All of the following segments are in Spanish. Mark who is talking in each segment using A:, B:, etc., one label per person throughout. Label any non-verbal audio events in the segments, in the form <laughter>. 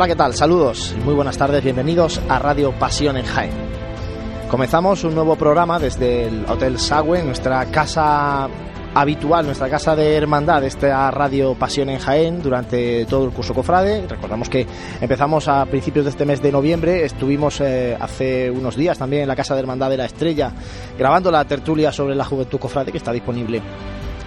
A: Hola, ¿qué tal? Saludos y muy buenas tardes. Bienvenidos a Radio Pasión en Jaén. Comenzamos un nuevo programa desde el Hotel Sagüe, nuestra casa habitual, nuestra casa de hermandad, esta Radio Pasión en Jaén, durante todo el curso Cofrade. Recordamos que empezamos a principios de este mes de noviembre, estuvimos eh, hace unos días también en la Casa de Hermandad de la Estrella, grabando la tertulia sobre la Juventud Cofrade, que está disponible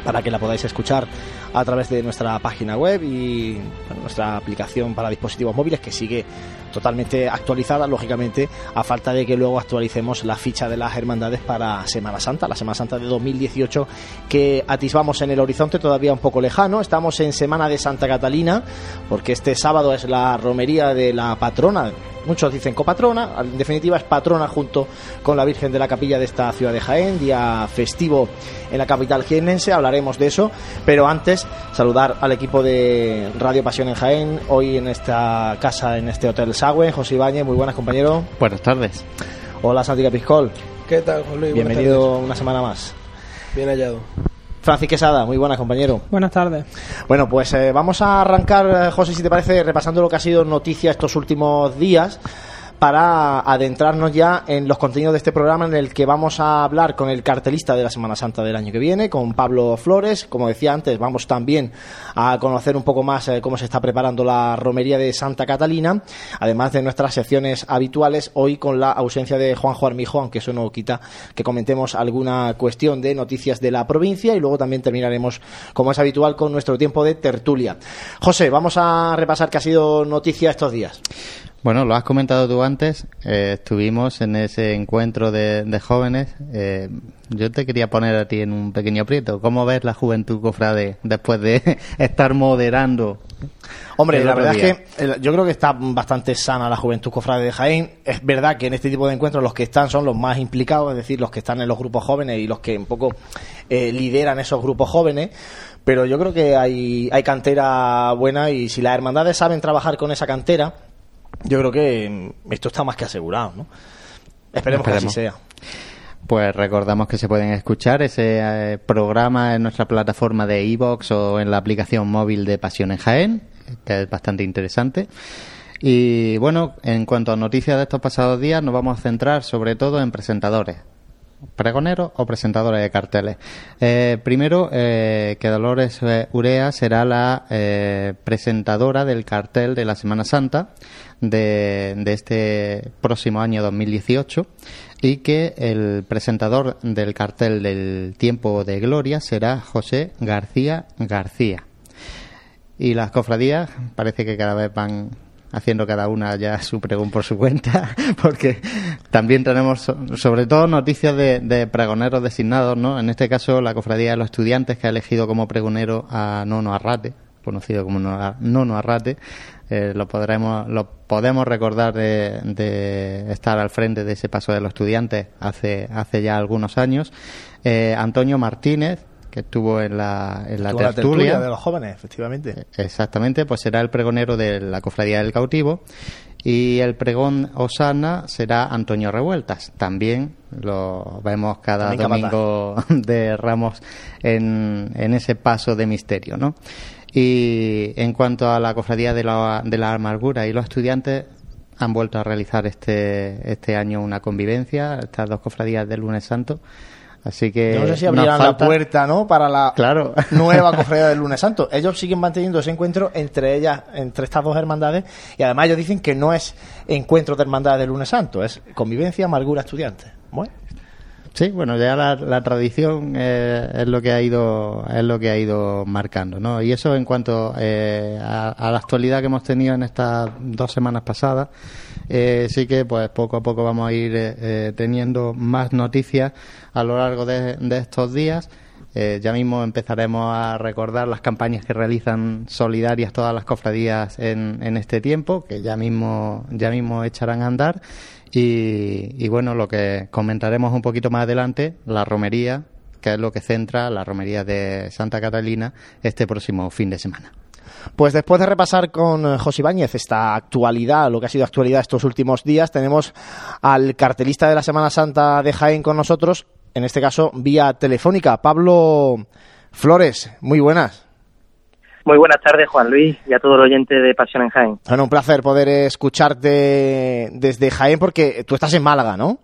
A: para que la podáis escuchar a través de nuestra página web y nuestra aplicación para dispositivos móviles que sigue totalmente actualizada, lógicamente, a falta de que luego actualicemos la ficha de las hermandades para Semana Santa, la Semana Santa de 2018 que atisbamos en el horizonte todavía un poco lejano. Estamos en Semana de Santa Catalina, porque este sábado es la romería de la patrona muchos dicen copatrona, en definitiva es patrona junto con la Virgen de la Capilla de esta ciudad de Jaén, día festivo en la capital jienense, hablaremos de eso, pero antes saludar al equipo de Radio Pasión en Jaén, hoy en esta casa, en este Hotel Sagüe, José Ibáñez, muy buenas compañero.
B: Buenas tardes.
A: Hola Santi Piscol.
C: ¿Qué tal, Juan Luis?
A: Bienvenido una semana más.
C: Bien hallado.
A: Francis Quesada, muy buenas, compañero.
D: Buenas tardes.
A: Bueno, pues eh, vamos a arrancar, eh, José, si te parece, repasando lo que ha sido noticia estos últimos días para adentrarnos ya en los contenidos de este programa en el que vamos a hablar con el cartelista de la Semana Santa del año que viene, con Pablo Flores. Como decía antes, vamos también a conocer un poco más eh, cómo se está preparando la romería de Santa Catalina, además de nuestras secciones habituales, hoy con la ausencia de Juanjo Armijo, aunque eso no quita que comentemos alguna cuestión de noticias de la provincia y luego también terminaremos, como es habitual, con nuestro tiempo de tertulia. José, vamos a repasar qué ha sido noticia estos días.
B: Bueno, lo has comentado tú antes, eh, estuvimos en ese encuentro de, jóvenes. Eh, yo te quería poner a ti en un pequeño aprieto. ¿Cómo ves la juventud cofrade después de <laughs> estar moderando?
A: Hombre, la verdad es que yo creo que está bastante sana la juventud cofrade de Jaén. Es verdad que en este tipo de encuentros los que están son los más implicados, es decir, los que están en los grupos jóvenes y los que un poco eh, lideran esos grupos jóvenes pero yo creo que hay, hay cantera buena y si las hermandades saben trabajar con esa cantera, yo creo que esto está más que asegurado, ¿no? Esperemos, que así sea.
B: Pues recordamos que se pueden escuchar ese eh, programa en nuestra plataforma de iVoox o en la aplicación móvil de Pasión en Jaén, que es bastante interesante. Y bueno, en cuanto a noticias de estos pasados días, nos vamos a centrar sobre todo en presentadores pregoneros o presentadores de carteles. Eh, primero, eh, que Dolores eh, Urea será la presentadora del cartel de la Semana Santa de, de, este próximo año 2018 y que el presentador del cartel del Tiempo de Gloria será José García García. Y las cofradías parece que cada vez van haciendo cada una ya su pregón por su cuenta, <laughs> porque también tenemos sobre todo noticias de, pregoneros designados, ¿no? En este caso la Cofradía de los Estudiantes que ha elegido como pregonero a Nono Arrate, conocido como Nono Arrate, eh, lo podremos lo podemos recordar de, estar al frente de ese paso de los estudiantes hace hace ya algunos años eh, Antonio Martínez que estuvo en la, en la, tertulia.
A: de los jóvenes, efectivamente.
B: Exactamente, pues será el pregonero de la Cofradía del Cautivo y el pregón Osana será Antonio Revueltas. También lo vemos cada domingo <laughs> de Ramos en, en ese paso de misterio, ¿no? Y en cuanto a la Cofradía de la, de la Amargura y los estudiantes, han vuelto a realizar este, este año una convivencia, estas dos cofradías del lunes santo, Así que.
A: no sé si abrirán la puerta, ¿no? Para la <laughs> nueva cofradía del lunes santo. Ellos siguen manteniendo ese encuentro entre ellas, entre estas dos hermandades, y además ellos dicen que no es encuentro de hermandades del lunes santo, es convivencia, amargura, estudiantes. Bueno.
B: Sí, bueno, ya la, tradición eh, es lo que ha ido es lo que ha ido marcando, ¿no? Y eso en cuanto eh, a, la actualidad que hemos tenido en estas dos semanas pasadas, eh, sí que pues poco a poco vamos a ir teniendo más noticias a lo largo de, estos días. ya mismo empezaremos a recordar las campañas que realizan solidarias todas las cofradías en, en este tiempo, que ya mismo ya mismo echarán a andar y, bueno, lo que comentaremos un poquito más adelante, la romería, que es lo que centra la romería de Santa Catalina este próximo fin de semana.
A: Pues después de repasar con eh, José Ibáñez esta actualidad, lo que ha sido actualidad estos últimos días, tenemos al cartelista de la Semana Santa de Jaén con nosotros, en este caso vía telefónica, Pablo Flores. Muy buenas.
D: Muy buenas tardes, Juan Luis, y a todo el oyente de Pasión en Jaén.
A: Bueno, un placer poder escucharte desde Jaén porque tú estás en Málaga, ¿no?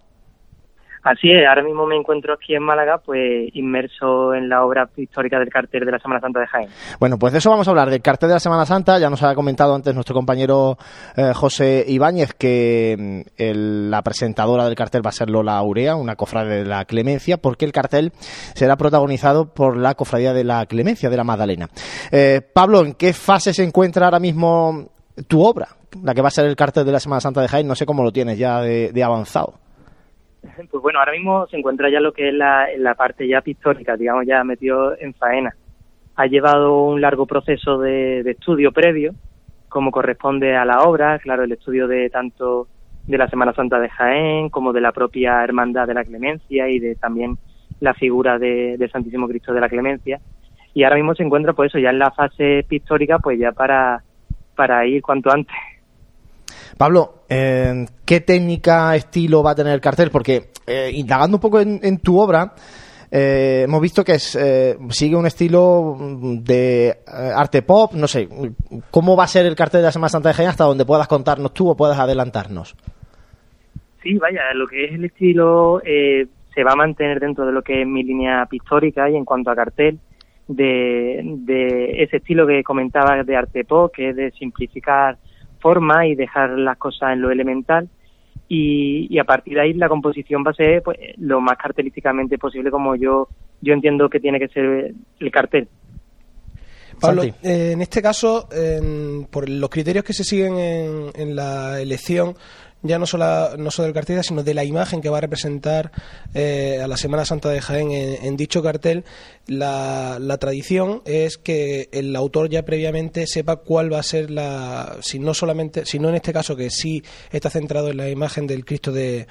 D: Así es, ahora mismo me encuentro aquí en Málaga, pues inmerso en la obra histórica del cartel de la Semana Santa de Jaén.
A: Bueno, pues de eso vamos a hablar, del cartel de la Semana Santa. Ya nos ha comentado antes nuestro compañero eh, José Ibáñez que mm, la presentadora del cartel va a ser Lola Aurea, una cofradía de la Clemencia, porque el cartel será protagonizado por la cofradía de la Clemencia, de la Magdalena. Eh, Pablo, ¿en qué fase se encuentra ahora mismo tu obra? La que va a ser el cartel de la Semana Santa de Jaén, no sé cómo lo tienes ya de avanzado. <laughs>
D: Pues bueno, ahora mismo se encuentra ya lo que es la, parte ya pictórica, digamos, ya metido en faena. Ha llevado un largo proceso de, estudio previo, como corresponde a la obra, claro, el estudio de tanto de la Semana Santa de Jaén como de la propia Hermandad de la Clemencia y de también la figura de, del Santísimo Cristo de la Clemencia. Y ahora mismo se encuentra, pues eso, ya en la fase pictórica, pues ya para, para ir cuanto antes.
A: Pablo, ¿qué técnica, estilo va a tener el cartel? Porque eh, indagando un poco en, tu obra, eh, hemos visto que es, eh, sigue un estilo de arte pop, no sé, ¿cómo va a ser el cartel de la Semana Santa de Jaén hasta donde puedas contarnos tú o puedas adelantarnos?
D: Sí, vaya, lo que es el estilo se va a mantener dentro de lo que es mi línea pictórica y en cuanto a cartel, de, de ese estilo que comentaba de arte pop, que es de simplificar forma y dejar las cosas en lo elemental. Y, a partir de ahí la composición va a ser pues, lo más cartelísticamente posible como yo, yo entiendo que tiene que ser el cartel.
C: Pablo, eh, en este caso, por los criterios que se siguen en, en la elección, ya no solo, no solo del cartel, sino de la imagen que va a representar eh, a la Semana Santa de Jaén en, dicho cartel. La, tradición es que el autor ya previamente sepa cuál va a ser la, si no solamente, si no en este caso que sí está centrado en la imagen del Cristo de,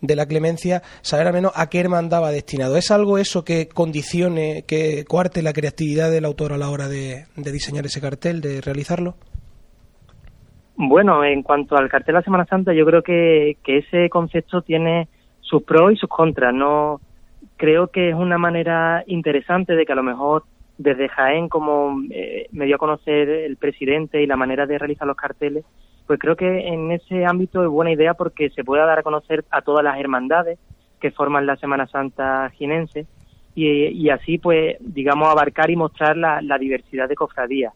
C: de la Clemencia, saber al menos a qué hermandad va destinado. ¿Es algo eso que condicione, que cuarte la creatividad del autor a la hora de diseñar ese cartel, de realizarlo?
D: Bueno, en cuanto al cartel de la Semana Santa, yo creo que, que ese concepto tiene sus pros y sus contras. No creo que es una manera interesante de que a lo mejor desde Jaén, como eh, me dio a conocer el presidente y la manera de realizar los carteles, pues creo que en ese ámbito es buena idea porque se pueda dar a conocer a todas las hermandades que forman la Semana Santa jinense y, y así, pues, digamos, abarcar y mostrar la, la diversidad de cofradías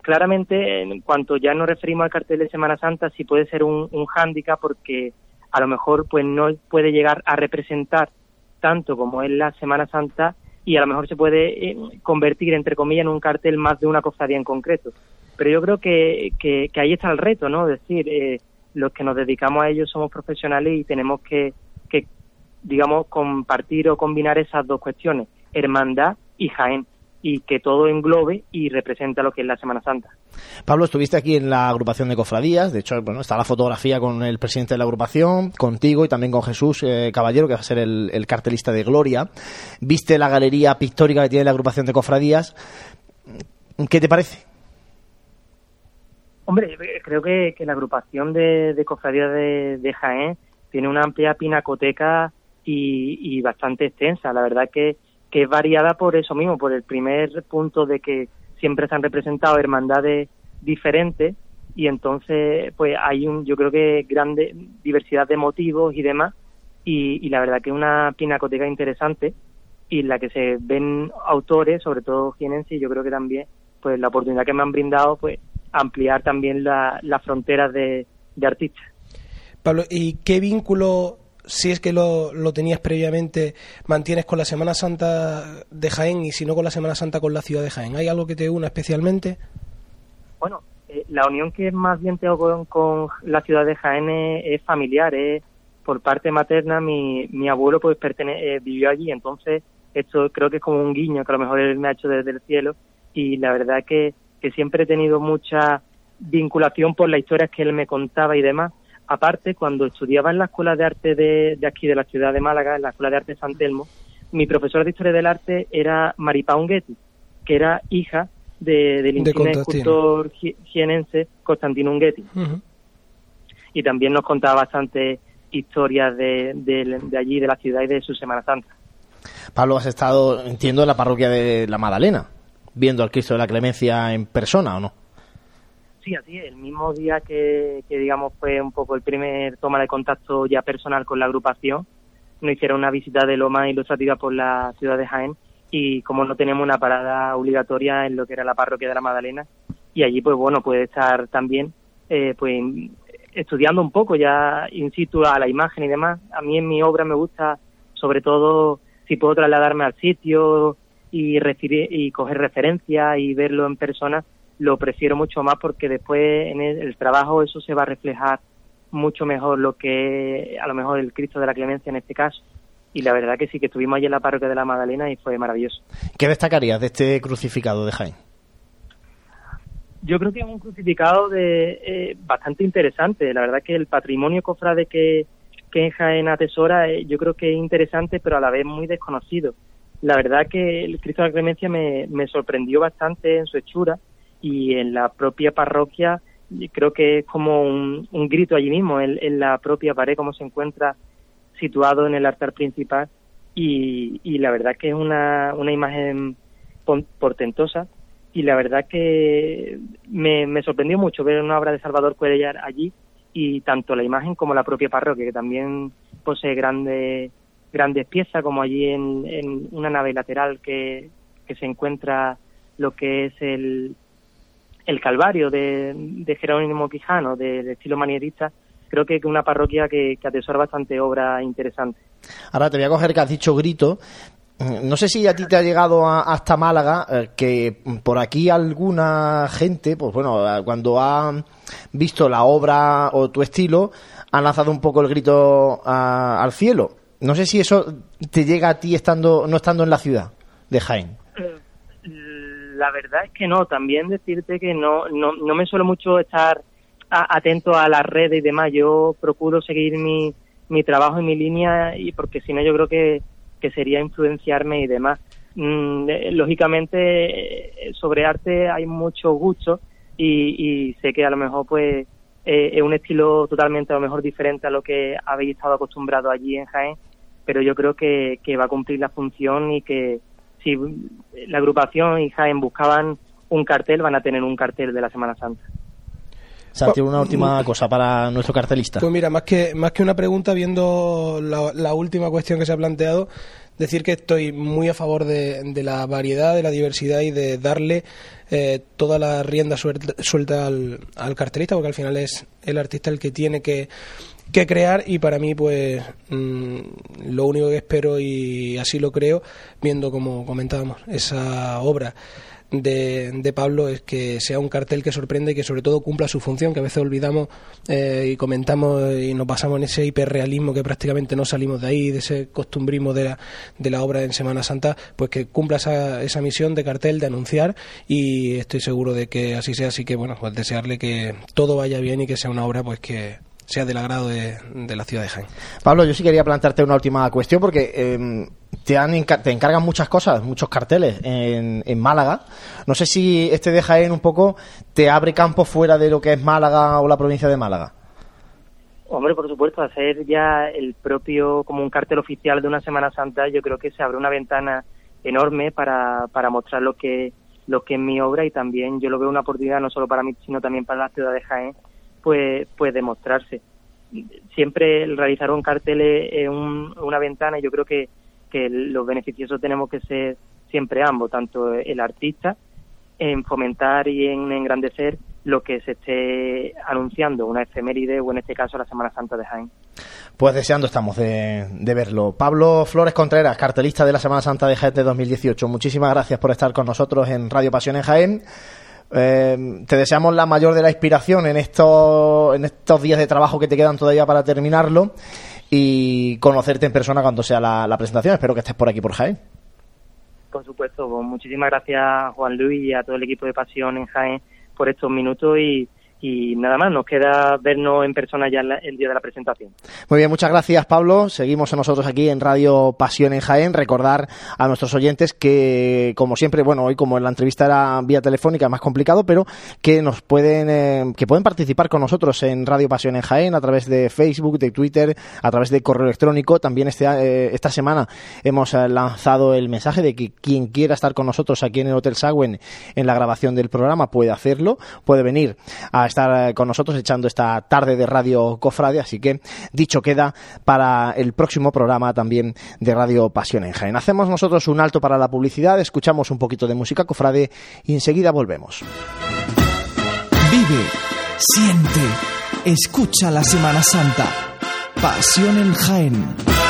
D: claramente, en cuanto ya nos referimos al cartel de Semana Santa, sí puede ser un, hándicap porque a lo mejor pues no puede llegar a representar tanto como es la Semana Santa y a lo mejor se puede eh, convertir, entre comillas, en un cartel más de una cofradía en concreto. Pero yo creo que, que, ahí está el reto, ¿no? Es decir, eh, los que nos dedicamos a ello somos profesionales y tenemos que, que, digamos, compartir o combinar esas dos cuestiones, hermandad y Jaén y que todo englobe y representa lo que es la Semana Santa.
A: Pablo, estuviste aquí en la agrupación de cofradías, de hecho, bueno, está la fotografía con el presidente de la agrupación, contigo y también con Jesús eh, Caballero, que va a ser el, cartelista de Gloria. Viste la galería pictórica que tiene la agrupación de cofradías. ¿Qué te parece?
D: Hombre, creo que, la agrupación de, cofradías de, Jaén tiene una amplia pinacoteca y, y bastante extensa. La verdad que que es variada por eso mismo, por el primer punto de que siempre se han representado hermandades diferentes y entonces pues hay un yo creo que grande diversidad de motivos y demás y, la verdad que es una pinacoteca interesante y en la que se ven autores sobre todo y yo creo que también pues la oportunidad que me han brindado pues ampliar también las la fronteras de artistas.
C: Pablo y qué vínculo si es que lo, lo, tenías previamente, mantienes con la Semana Santa de Jaén y si no con la Semana Santa con la ciudad de Jaén. ¿Hay algo que te una especialmente?
D: Bueno, eh, la unión que más bien tengo con, la ciudad de Jaén es, familiar. Es, por parte materna, mi, mi abuelo pues pertene, eh, vivió allí, entonces esto creo que es como un guiño que a lo mejor él me ha hecho desde el cielo y la verdad que, que siempre he tenido mucha vinculación por las historias que él me contaba y demás Aparte, cuando estudiaba en la Escuela de Arte de, aquí, de la ciudad de Málaga, en la Escuela de Arte de San Telmo, mi profesora de Historia del Arte era Maripá Unguetti, que era hija del insigne escultor jienense Constantino Unguetti. Y también nos contaba bastante historias de, de, allí, de la ciudad y de su Semana Santa.
A: Pablo, has estado, entiendo, en la parroquia de la Magdalena. viendo al Cristo de la Clemencia en persona o no.
D: Sí, así. El mismo día que, digamos, fue un poco el primer toma de contacto ya personal con la agrupación, nos hicieron una visita de lo más ilustrativa por la ciudad de Jaén y como no tenemos una parada obligatoria en lo que era la parroquia de la Magdalena y allí pues bueno puede estar también eh, pues estudiando un poco ya in a la imagen y demás a mí en mi obra me gusta sobre todo si puedo trasladarme al sitio y recibir y coger referencia y verlo en persona lo prefiero mucho más porque después en el, trabajo eso se va a reflejar mucho mejor lo que a lo mejor el Cristo de la Clemencia en este caso. Y la verdad que sí, que estuvimos allí en la parroquia de la Magdalena y fue maravilloso.
A: ¿Qué destacarías de este crucificado de Jaén?
D: Yo creo que es un crucificado de eh, bastante interesante. La verdad que el patrimonio cofrade que, que en Jaén atesora, eh, yo creo que es interesante, pero a la vez muy desconocido. La verdad que el Cristo de la Clemencia me, me sorprendió bastante en su hechura y en la propia parroquia creo que es como un, grito allí mismo, en, la propia pared, como se encuentra situado en el altar principal. Y, y la verdad que es una, una imagen portentosa. Y la verdad que me, me sorprendió mucho ver una obra de Salvador Cuellar allí y tanto la imagen como la propia parroquia que también posee grandes grandes piezas como allí en, en una nave lateral que, que se encuentra lo que es el, el Calvario de, de Jerónimo Quijano, de, estilo manierista, creo que es una parroquia que, atesora bastante obra interesante.
A: Ahora te voy a coger que has dicho grito. No sé si a ti te ha llegado hasta Málaga eh, que por aquí alguna gente, pues bueno, cuando ha visto la obra o tu estilo, ha lanzado un poco el grito al cielo. No sé si eso te llega a ti estando no estando en la ciudad de Jaén.
D: La verdad es que no, también decirte que no, no, no me suelo mucho estar atento a las redes y demás, yo procuro seguir mi, mi trabajo y mi línea y porque si no yo creo que, que sería influenciarme y demás. Mm, eh, lógicamente eh, sobre arte hay mucho gusto y, y sé que a lo mejor pues eh, es un estilo totalmente a lo mejor diferente a lo que habéis estado acostumbrado allí en Jaén, pero yo creo que va a cumplir la función y que, si la agrupación y Jaén buscaban un cartel, van a tener un cartel de la Semana Santa.
A: Santi, una última cosa para nuestro cartelista.
C: Pues mira, más que, más que una pregunta, viendo la, última cuestión que se ha planteado, decir que estoy muy a favor de, la variedad, de la diversidad y de darle eh, toda la rienda suelta, al, al, cartelista, porque al final es el artista el que tiene que que crear y para mí pues mm, lo único que espero y así lo creo viendo como comentábamos esa obra de, de, Pablo es que sea un cartel que sorprende y que sobre todo cumpla su función, que a veces olvidamos eh, y comentamos y nos basamos en ese hiperrealismo que prácticamente no salimos de ahí, de ese costumbrismo de la, de la obra en Semana Santa, pues que cumpla esa, esa misión de cartel, de anunciar y estoy seguro de que así sea, así que bueno, pues desearle que todo vaya bien y que sea una obra pues que sea del agrado de, la ciudad de Jaén.
A: Pablo, yo sí quería plantearte una última cuestión porque em, te, han, te encargan muchas cosas, muchos carteles en, en, Málaga. No sé si este de Jaén un poco te abre campo fuera de lo que es Málaga o la provincia de Málaga.
D: Hombre, por supuesto, hacer ya el propio, como un cartel oficial de una Semana Santa, yo creo que se abre una ventana enorme para, para mostrar lo que, lo que es mi obra y también yo lo veo una oportunidad no solo para mí, sino también para la ciudad de Jaén pues, pues demostrarse. Siempre el realizar un cartel es una ventana y yo creo que, que los beneficiosos tenemos que ser siempre ambos, tanto el artista en fomentar y en engrandecer lo que se esté anunciando, una efeméride o en este caso la Semana Santa de Jaén.
A: Pues deseando estamos de, de, verlo. Pablo Flores Contreras, cartelista de la Semana Santa de Jaén de 2018. Muchísimas gracias por estar con nosotros en Radio Pasión en Jaén. Eh, te deseamos la mayor de la inspiración en estos, en estos días de trabajo que te quedan todavía para terminarlo y conocerte en persona cuando sea la, presentación. Espero que estés por aquí por Jaén.
D: Por supuesto, pues muchísimas gracias Juan Luis y a todo el equipo de Pasión en Jaén por estos minutos y, y nada más, nos queda vernos en persona ya el día de la presentación.
A: Muy bien, muchas gracias Pablo. Seguimos nosotros aquí en Radio Pasión en Jaén. Recordar a nuestros oyentes que, como siempre, bueno, hoy como en la entrevista era vía telefónica, más complicado, pero que nos pueden, eh, que pueden participar con nosotros en Radio Pasión en Jaén a través de Facebook, de Twitter, a través de correo electrónico. También este, eh, esta semana hemos eh, lanzado el mensaje de que quien quiera estar con nosotros aquí en el Hotel Sagüen en la grabación del programa puede hacerlo, puede venir a estar con nosotros echando esta tarde de Radio Cofrade, así que dicho queda para el próximo programa también de Radio Pasión en Jaén. Hacemos nosotros un alto para la publicidad, escuchamos un poquito de música Cofrade y enseguida volvemos.
E: Vive, siente, escucha la Semana Santa. Pasión en Jaén.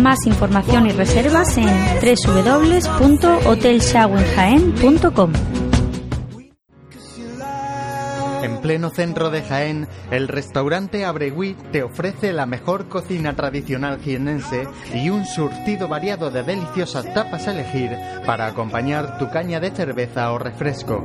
F: Más información y reservas en www.hotelshawenjaen.com.
G: En pleno centro de Jaén, el restaurante Abregui te ofrece la mejor cocina tradicional jienense y un surtido variado de deliciosas tapas a elegir para acompañar tu caña de cerveza o refresco.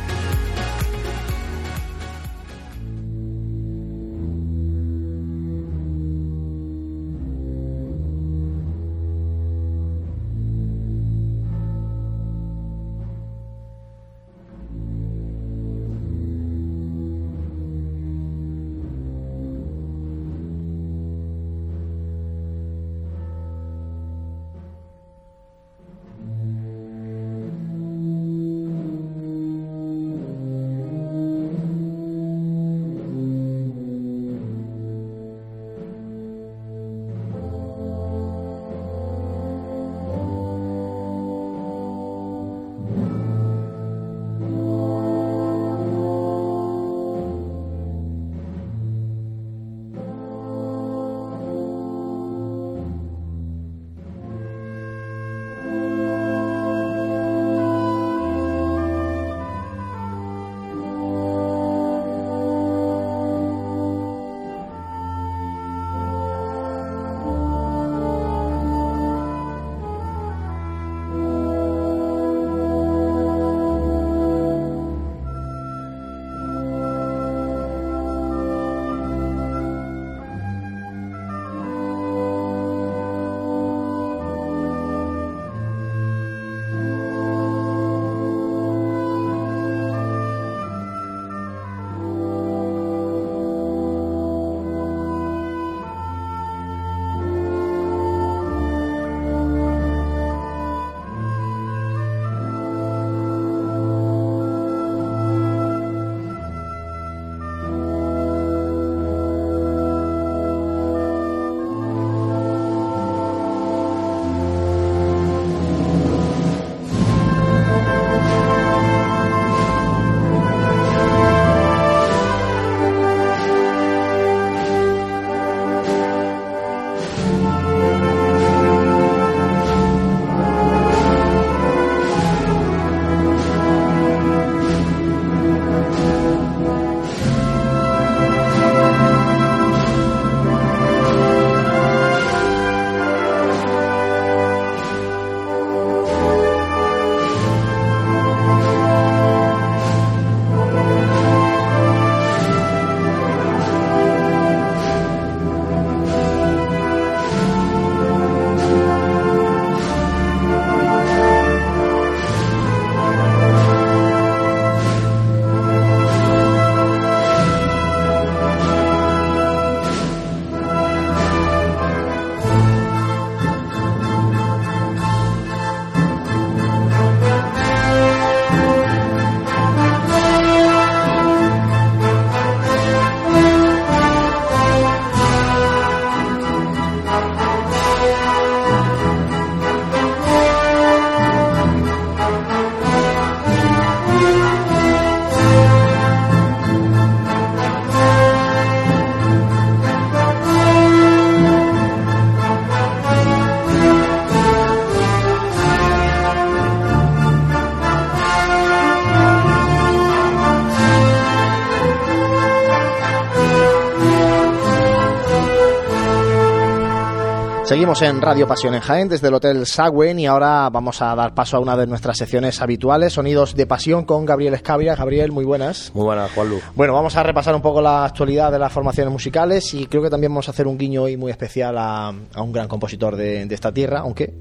A: Seguimos en Radio Pasión en Jaén desde el Hotel Sagüen y ahora vamos a dar paso a una de nuestras secciones habituales, Sonidos de Pasión con Gabriel Escabria. Gabriel, muy buenas.
H: Muy buenas, Juan Luz.
A: Bueno, vamos a repasar un poco la actualidad de las formaciones musicales y creo que también vamos a hacer un guiño hoy muy especial a, un gran compositor de, de esta tierra, aunque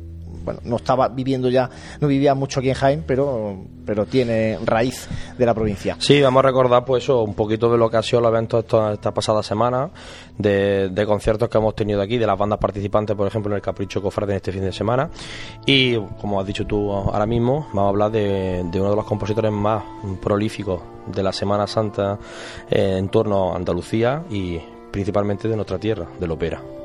A: bueno, no estaba viviendo ya, no vivía mucho aquí en Jaén, pero, pero tiene raíz de la provincia.
H: Sí, vamos a recordar pues eso, un poquito de lo que ha sido el evento esta, esta pasada semana, de, conciertos que hemos tenido aquí, de las bandas participantes, por ejemplo, en el Capricho Cofrade en este fin de semana. Y, como has dicho tú ahora mismo, vamos a hablar de, uno de los compositores más prolíficos de la Semana Santa eh, en torno a Andalucía y principalmente de nuestra tierra, del ópera.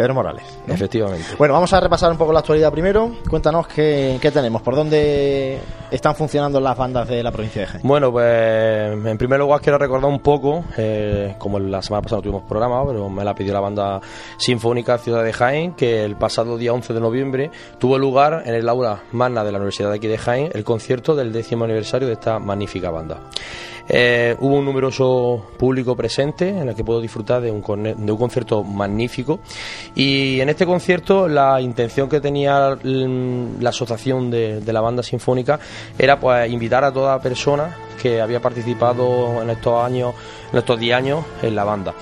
A: Pedro Morales.
H: Efectivamente.
A: Bueno, vamos a repasar un poco la actualidad primero. Cuéntanos qué, tenemos, por dónde están funcionando las bandas de la provincia de Jaén.
H: Bueno, pues en primer lugar quiero recordar un poco, eh, como la semana pasada no tuvimos programa, pero me la pidió la banda Sinfónica Ciudad de Jaén, que el pasado día 11 de noviembre tuvo lugar en el aula magna de la Universidad de aquí de Jaén el concierto del décimo aniversario de esta magnífica banda. Eh, hubo un numeroso público presente en el que puedo disfrutar de un, de un concierto magnífico y en este concierto la intención que tenía la asociación de, la banda sinfónica era pues invitar a toda persona que había participado en estos años, en estos 10 años en la banda.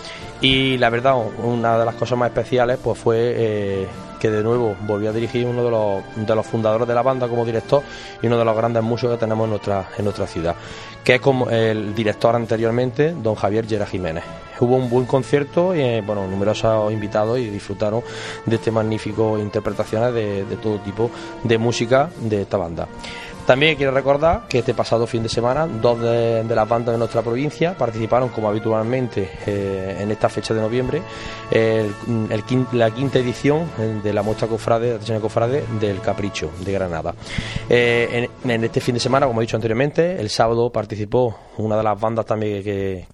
H: Y la verdad, una de las cosas más especiales pues fue eh, que de nuevo volvió a dirigir uno de los, de los fundadores de la banda como director y uno de los grandes músicos que tenemos en nuestra, en nuestra ciudad, que es como el director anteriormente, don Javier Gera Jiménez. Hubo un buen concierto y eh, bueno, numerosos invitados y disfrutaron de este magnífico interpretaciones de, de todo tipo de música de esta banda. También quiero recordar que este pasado fin de semana dos de, las bandas de nuestra provincia participaron como habitualmente eh, en esta fecha de noviembre la quinta edición de la muestra cofrade, la cofrade del Capricho de Granada. Eh, en, este fin de semana, como he dicho anteriormente, el sábado participó una de las bandas también que,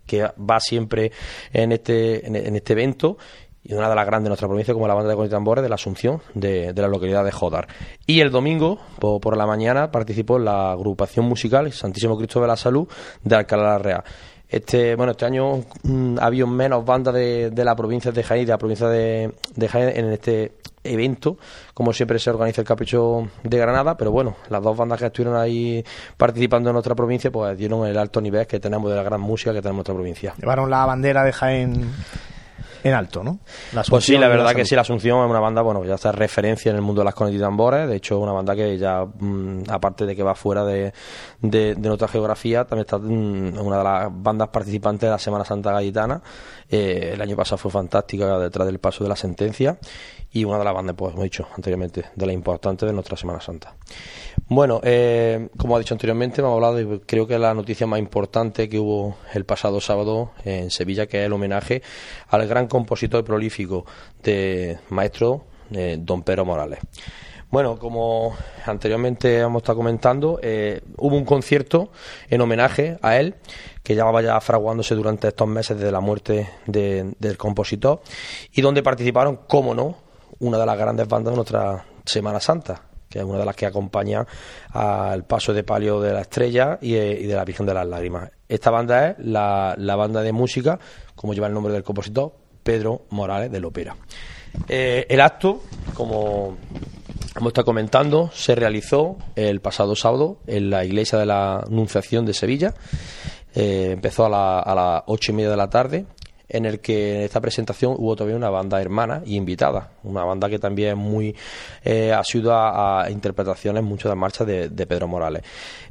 H: va siempre en este, en este evento y una de las grandes de nuestra provincia como la banda de tambores de la Asunción de, la localidad de Jodar. Y el domingo, por, la mañana, participó la agrupación musical Santísimo Cristo de la Salud de Alcalá Real. Este, bueno, este año mm, ha habido menos bandas de, la provincia de Jaén de la provincia de, Jaén en este evento, como siempre se organiza el Capricho de Granada, pero bueno, las dos bandas que estuvieron ahí participando en nuestra provincia, pues dieron el alto nivel que tenemos de la gran música que tenemos en nuestra provincia.
A: Llevaron la bandera de Jaén en alto, ¿no?
H: pues sí, la verdad que sí, la Asunción es una banda, bueno, ya está referencia en el mundo de las cornetas y tambores, de hecho es una banda que ya, mm, aparte de que va fuera de, de, nuestra geografía, también está mm, una de las bandas participantes de la Semana Santa Gaditana, eh, el año pasado fue fantástica detrás del paso de la sentencia y una de las bandas, pues, como he dicho anteriormente, de la importante de nuestra Semana Santa. Bueno, eh, como ha dicho anteriormente, hemos hablado de, creo que la noticia más importante que hubo el pasado sábado en Sevilla, que es el homenaje al gran compositor prolífico de maestro eh, don Pedro Morales. Bueno, como anteriormente hemos estado comentando, eh, hubo un concierto en homenaje a él que ya fraguándose durante estos meses desde la muerte del compositor y donde participaron, como no, una de las grandes bandas de nuestra Semana Santa, que es una de las que acompaña al paso de palio de la estrella y, eh, de la Virgen de las Lágrimas. Esta banda es la, banda de música, como lleva el nombre del compositor, Pedro Morales de Lopera. Eh, el acto, como estado comentando, se realizó el pasado sábado en la iglesia de la Anunciación de Sevilla. Eh, empezó a las ocho y media de la tarde en el que en esta presentación hubo también una banda hermana y invitada, una banda que también es muy eh, sido a, interpretaciones mucho de marchas de, Pedro Morales.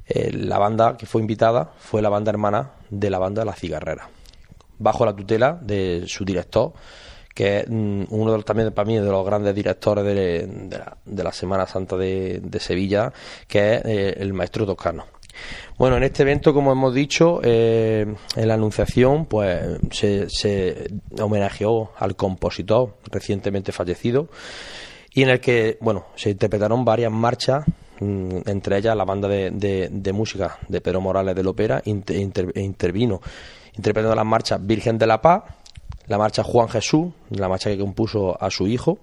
H: Eh, la banda que fue invitada fue la banda hermana de la banda La Cigarrera, bajo la tutela de su director, que es mm, uno de los, también para mí de los grandes directores de, la, Semana Santa de, Sevilla, que es eh, el maestro Toscano. Bueno, en este evento, como hemos dicho, eh, en la anunciación, pues se, homenajeó al compositor recientemente fallecido y en el que, bueno, se interpretaron varias marchas mm, entre ellas la banda de, música de Pedro Morales de Lopera e intervino interpretando las marchas Virgen de la Paz, la marcha Juan Jesús, la marcha que compuso a su hijo,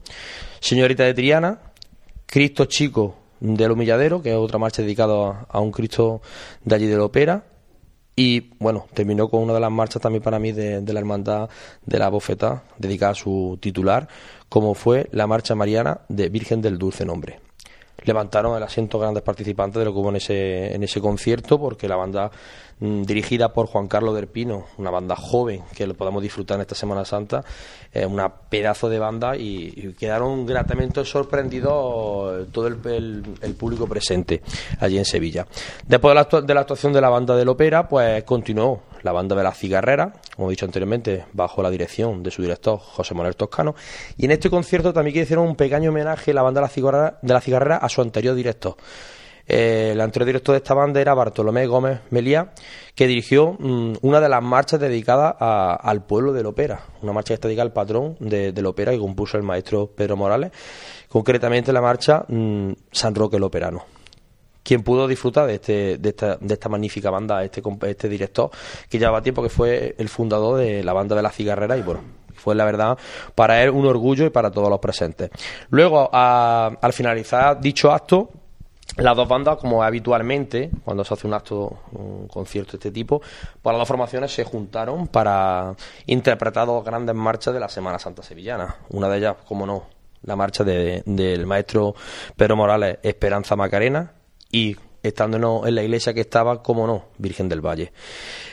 H: Señorita de Triana, Cristo Chico del Humilladero, que es otra marcha dedicada a un Cristo de allí de la ópera, Y bueno, terminó con una de las marchas también para mí de, de la Hermandad de la Bofeta, dedicada a su titular, como fue la Marcha Mariana de Virgen del Dulce Nombre. Levantaron el asiento grandes participantes de lo que hubo en ese, en ese concierto, porque la banda dirigida por Juan Carlos del Pino, una banda joven que lo podemos disfrutar en esta Semana Santa, es una pedazo de banda y, quedaron gratamente sorprendidos todo el, el, público presente allí en Sevilla. Después de la, de la actuación de la banda del ópera, pues continuó la banda de la cigarrera, como he dicho anteriormente, bajo la dirección de su director José Manuel Toscano. Y en este concierto también hicieron un pequeño homenaje a la banda de la cigarrera, de la cigarrera a su anterior director. Eh, el anterior director de esta banda era Bartolomé Gómez Melía, que dirigió mm, una de las marchas dedicadas al pueblo de la ópera, una marcha que está dedicada al patrón de, la ópera que compuso el maestro Pedro Morales, concretamente la marcha mm, San Roque el Operano quien pudo disfrutar de, este, de, esta, de esta magnífica banda, este, este director, que llevaba tiempo que fue el fundador de la banda de la cigarrera y bueno, fue la verdad para él un orgullo y para todos los presentes. Luego, al finalizar dicho acto, las dos bandas, como habitualmente, cuando se hace un acto, un concierto de este tipo, pues las formaciones se juntaron para interpretar dos grandes marchas de la Semana Santa Sevillana. Una de ellas, como no, la marcha del maestro Pedro Morales, Esperanza Macarena, y estando en la iglesia que estaba, como no, Virgen del Valle.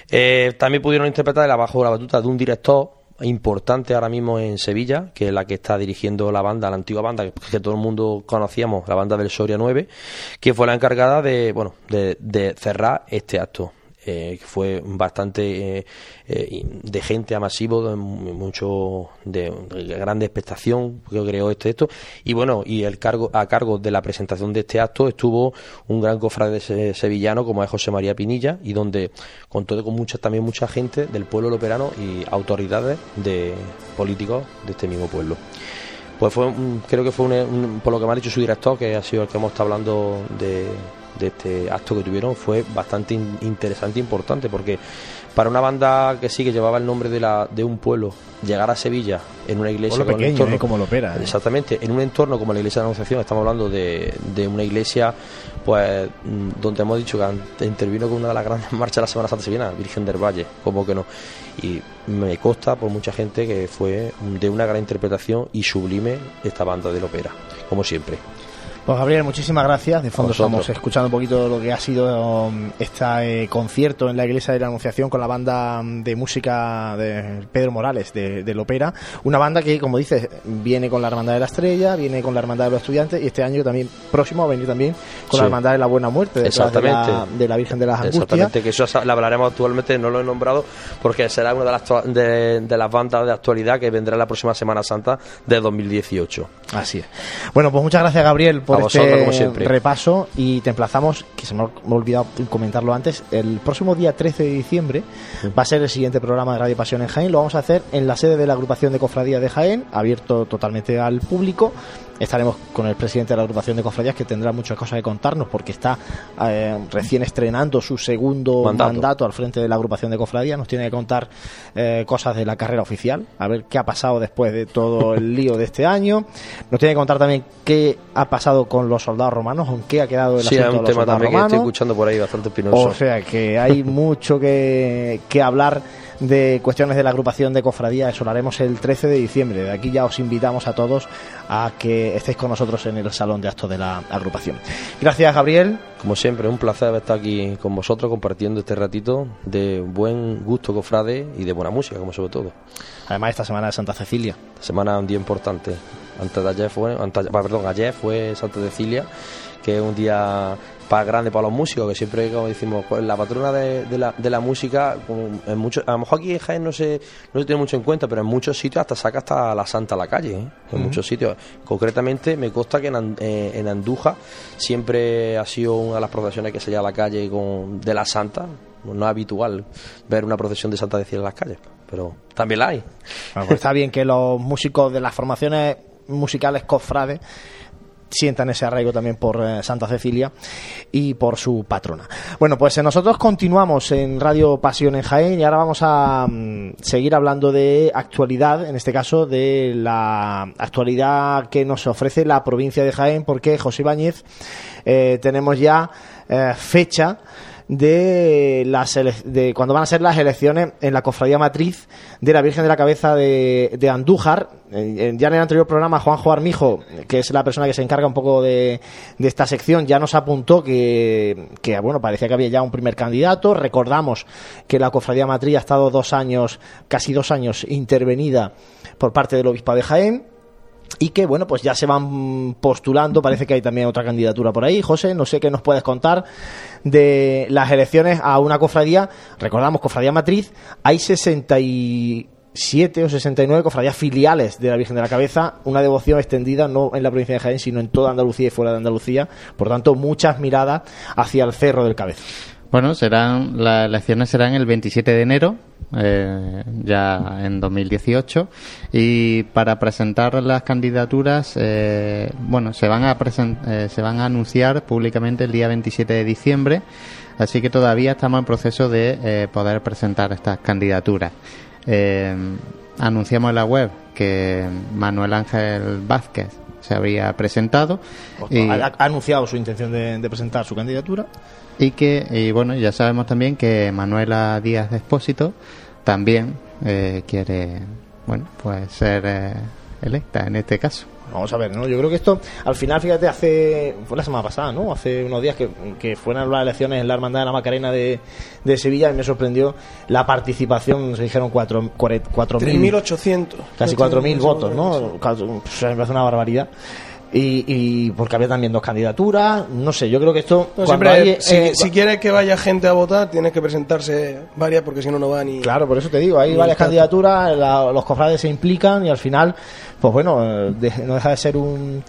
H: Eh, también pudieron interpretar bajo la batuta de un director importante ahora mismo en Sevilla, que es la que está dirigiendo la banda, la antigua banda que, todo el mundo conocíamos, la banda del Soria 9, que fue la encargada de, bueno, de cerrar este acto. Eh, fue bastante eh, eh, de gente a masivo, mucho de, grande expectación que creó este esto. Y bueno y el cargo a cargo de la presentación de este acto estuvo un gran cofrade sevillano como es José María Pinilla y donde contó con mucha también mucha gente del pueblo loperano y autoridades de políticos de este mismo pueblo. Pues fue creo que fue un, por lo que me ha dicho su director que ha sido el que hemos estado hablando de de este acto que tuvieron fue bastante interesante e importante porque para una banda que sí que llevaba el nombre de, la, de un pueblo llegar a Sevilla en una iglesia
A: pequeño, ¿eh? como lo opera ¿eh?
H: exactamente en un entorno como la iglesia de la Anunciación estamos hablando de, de una iglesia pues mm, donde hemos dicho que intervino con una de las grandes <laughs> marchas de la Semana Santa Sevilla Virgen del Valle como que no y me consta por mucha gente que fue de una gran interpretación y sublime esta banda de la ópera como siempre
A: pues Gabriel, muchísimas gracias. De fondo estamos escuchando un poquito lo que ha sido um, este eh, concierto en la iglesia de la Anunciación con la banda um, de música de Pedro Morales de, del Opera. Una banda que, como dices, viene con la Hermandad de la Estrella, viene con la Hermandad de los Estudiantes y este año también próximo va a venir también con la Hermandad de la Buena Muerte,
H: Exactamente.
A: De, la, Virgen de las Angustias.
H: Exactamente, que eso la hablaremos actualmente, no lo he nombrado porque será una de las, de, las bandas de actualidad que vendrá la próxima Semana Santa de 2018.
A: Así es. Bueno, pues muchas gracias Gabriel por este repaso y te emplazamos, que se me ha olvidado comentarlo antes, el próximo día 13 de diciembre va a ser el siguiente programa de Radio Pasión en Jaén, lo vamos a hacer en la sede de la agrupación de cofradía de Jaén, abierto totalmente al público Estaremos con el presidente de la agrupación de cofradías que tendrá muchas cosas que contarnos porque está eh, recién estrenando su segundo mandato. al frente de la agrupación de cofradías. Nos tiene que contar eh, cosas de la carrera oficial, a ver qué ha pasado después de todo el <laughs> lío de este año. Nos tiene que contar también qué ha pasado con los soldados romanos, con qué ha quedado el
H: sí, un tema también que estoy escuchando por ahí bastante
A: O sea que hay mucho que, que hablar de cuestiones de la agrupación de cofradía. Eso lo haremos el 13 de diciembre. De aquí ya os invitamos a todos a que estéis con nosotros en el salón de actos de la agrupación. Gracias, Gabriel.
H: Como siempre, un placer estar aquí con vosotros compartiendo este ratito de buen gusto cofrade y de buena música, como sobre todo.
A: Además, esta semana de Santa Cecilia.
H: Semana un día importante. Antes de ayer fue, perdón, ayer fue Santa Cecilia, que es un día para grande para los músicos, que siempre, como decimos, pues, la patrona de, la, de la música, en muchos, a lo mejor aquí en Jaén no se, no se tiene mucho en cuenta, pero en muchos sitios hasta saca hasta la Santa a la calle, ¿eh? en muchos sitios. Concretamente, me consta que en, eh, en, Andújar siempre ha sido una de las procesiones que se lleva a la calle con, de la Santa. No es habitual ver una procesión de Santa de Cielo en las calles, pero también la hay.
A: pues está bien que los músicos de las formaciones musicales cofrades sientan ese arraigo también por eh, Santa Cecilia y por su patrona. Bueno, pues eh, nosotros continuamos en Radio Pasión en Jaén y ahora vamos a mm, seguir hablando de actualidad, en este caso de la actualidad que nos ofrece la provincia de Jaén, porque José Ibáñez eh, tenemos ya fecha de, las de cuando van a ser las elecciones en la cofradía matriz de la Virgen de la Cabeza de, Andújar. Ya en el anterior programa, Juanjo Armijo, que es la persona que se encarga un poco de, de esta sección, ya nos apuntó que, que, bueno, parecía que había ya un primer candidato. Recordamos que la cofradía matriz ha estado dos años, casi dos años, intervenida por parte del obispo de Jaén y que bueno pues ya se van postulando parece que hay también otra candidatura por ahí. José no sé qué nos puedes contar de las elecciones a una cofradía. Recordamos cofradía matriz hay 67 o 69 cofradías filiales de la Virgen de la Cabeza una devoción extendida no en la provincia de Jaén sino en toda Andalucía y fuera de Andalucía. Por tanto muchas miradas hacia el cerro del Cabeza.
B: Bueno, serán las elecciones serán el 27 de enero, eh, ya en 2018, y para presentar las candidaturas, eh, bueno, se van a eh, se van a anunciar públicamente el día 27 de diciembre, así que todavía estamos en proceso de poder presentar estas candidaturas. anunciamos en la web que Manuel Ángel Vázquez se había presentado.
A: y, ha, anunciado su intención de presentar su candidatura
B: y que y bueno ya sabemos también que Manuela Díaz de Expósito también eh, quiere bueno pues ser eh, electa en este caso
A: Vamos a ver, ¿no? Yo creo que esto, al final, fíjate, hace, fue la semana pasada, ¿no? Hace unos días que, que fueron las elecciones en la Hermandad de la Macarena de, de Sevilla y me sorprendió la participación, se dijeron 4.000.
C: 3.800.
A: Casi 4.000 votos, ¿no? me parece una barbaridad y, y, porque había también dos candidaturas. No sé, yo creo que esto.
C: siempre, si, eh, si, quieres que vaya gente a votar, tienes que presentarse varias porque si no, no va ni.
A: Claro, por eso te digo, hay varias candidaturas, los cofrades se implican y al final, pues bueno, eh, no deja de ser un,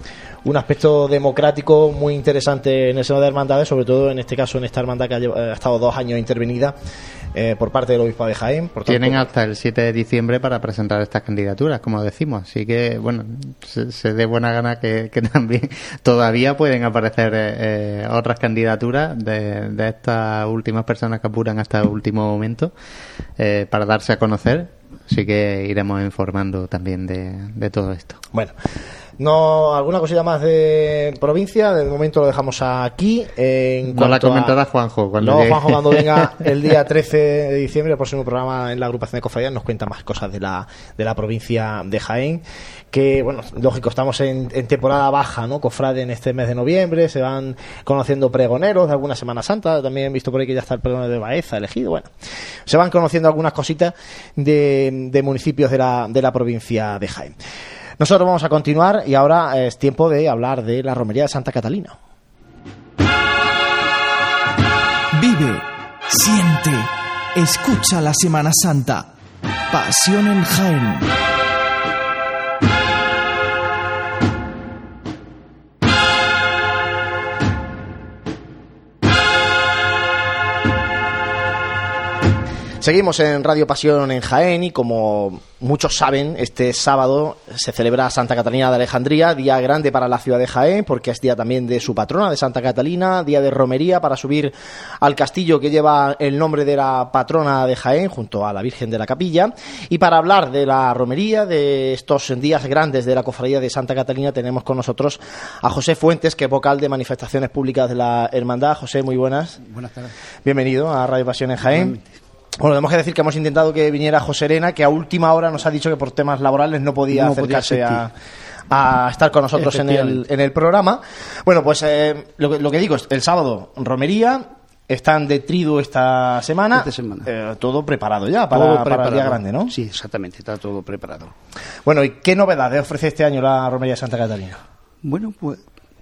A: un aspecto democrático muy interesante en el seno de hermandades, sobre todo en este caso en esta hermandad que ha, ha estado dos años intervenida eh, por parte del obispo de Jaén.
B: Tienen hasta el 7 de diciembre para presentar estas candidaturas, como decimos. Así que, bueno, se, dé buena gana que, <laughs> también todavía pueden aparecer eh, eh, otras candidaturas de, estas últimas personas que apuran hasta el último momento para darse a conocer. Así que iremos informando también de, de todo esto.
A: Bueno. No, ¿Alguna cosita más de provincia? De momento lo dejamos aquí. En
B: no la comentará Juanjo.
A: Cuando no, Juanjo cuando venga <laughs> el día 13 de diciembre, el próximo programa en la agrupación de cofradías, nos cuenta más cosas de la, de la provincia de Jaén. Que, bueno, lógico, estamos en, temporada baja, ¿no? Cofrade en este mes de noviembre, se van conociendo pregoneros de alguna Semana Santa. También he visto por ahí que ya está el pregonero de Baeza elegido. Bueno, se van conociendo algunas cositas de, de municipios de la, de la provincia de Jaén. Nosotros vamos a continuar y ahora es tiempo de hablar de la romería de Santa Catalina.
E: Vive, siente, escucha la Semana Santa. Pasión en Jaén.
A: Seguimos en Radio Pasión en Jaén y como muchos saben, este sábado se celebra Santa Catalina de Alejandría, día grande para la ciudad de Jaén porque es día también de su patrona, de Santa Catalina, día de romería para subir al castillo que lleva el nombre de la patrona de Jaén junto a la Virgen de la Capilla. Y para hablar de la romería, de estos días grandes de la cofradía de Santa Catalina, tenemos con nosotros a José Fuentes, que es vocal de manifestaciones públicas de la Hermandad. José, muy buenas.
I: Buenas tardes.
A: Bienvenido a Radio Pasión en Jaén. Bueno, tenemos que decir que hemos intentado que viniera José Elena, que a última hora nos ha dicho que por temas laborales no podía acercarse a, estar con nosotros en el, en el programa. Bueno, pues eh, lo, que digo es, el sábado, romería, están de trido esta semana. Eh, todo preparado ya para, el día grande, ¿no?
I: Sí, exactamente, está todo preparado.
A: Bueno, ¿y qué novedades ofrece este año la romería de Santa Catalina?
I: Bueno, pues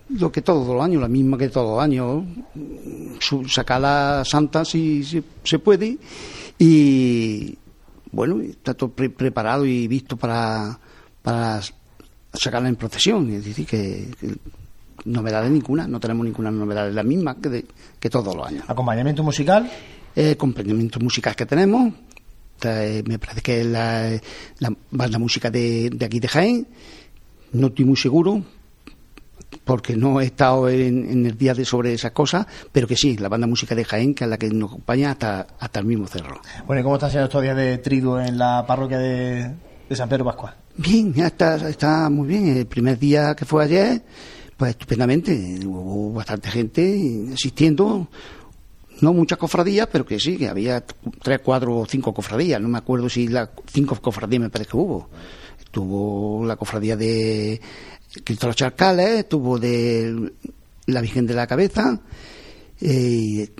I: lo que todos los años, la misma que todos los años. Sacar la santa si, se puede y bueno, está todo preparado y visto para, para sacarla en procesión. Es decir, que, novedades ninguna, no tenemos ninguna novedad, la misma que, que todos los años.
A: ¿Acompañamiento musical?
I: Eh, acompañamiento musical que tenemos. me parece que es la, la banda música de, de aquí de Jaén. No estoy muy seguro, porque no he estado en, el día de sobre esas cosas, pero que sí, la banda música de Jaén, que es la que nos acompaña hasta, hasta el mismo cerro.
A: Bueno, ¿y cómo están siendo estos días de triduo en la parroquia de, San Pedro Pascual?
I: Bien, ya está, está muy bien. El primer día que fue ayer, pues estupendamente. Hubo bastante gente asistiendo. no muchas cofradías, pero que sí, que había tres, cuatro o cinco cofradías. No me acuerdo si las cinco cofradías me parece que hubo. Estuvo la cofradía de Cristo los Charcales, estuvo de la Virgen de la Cabeza, eh,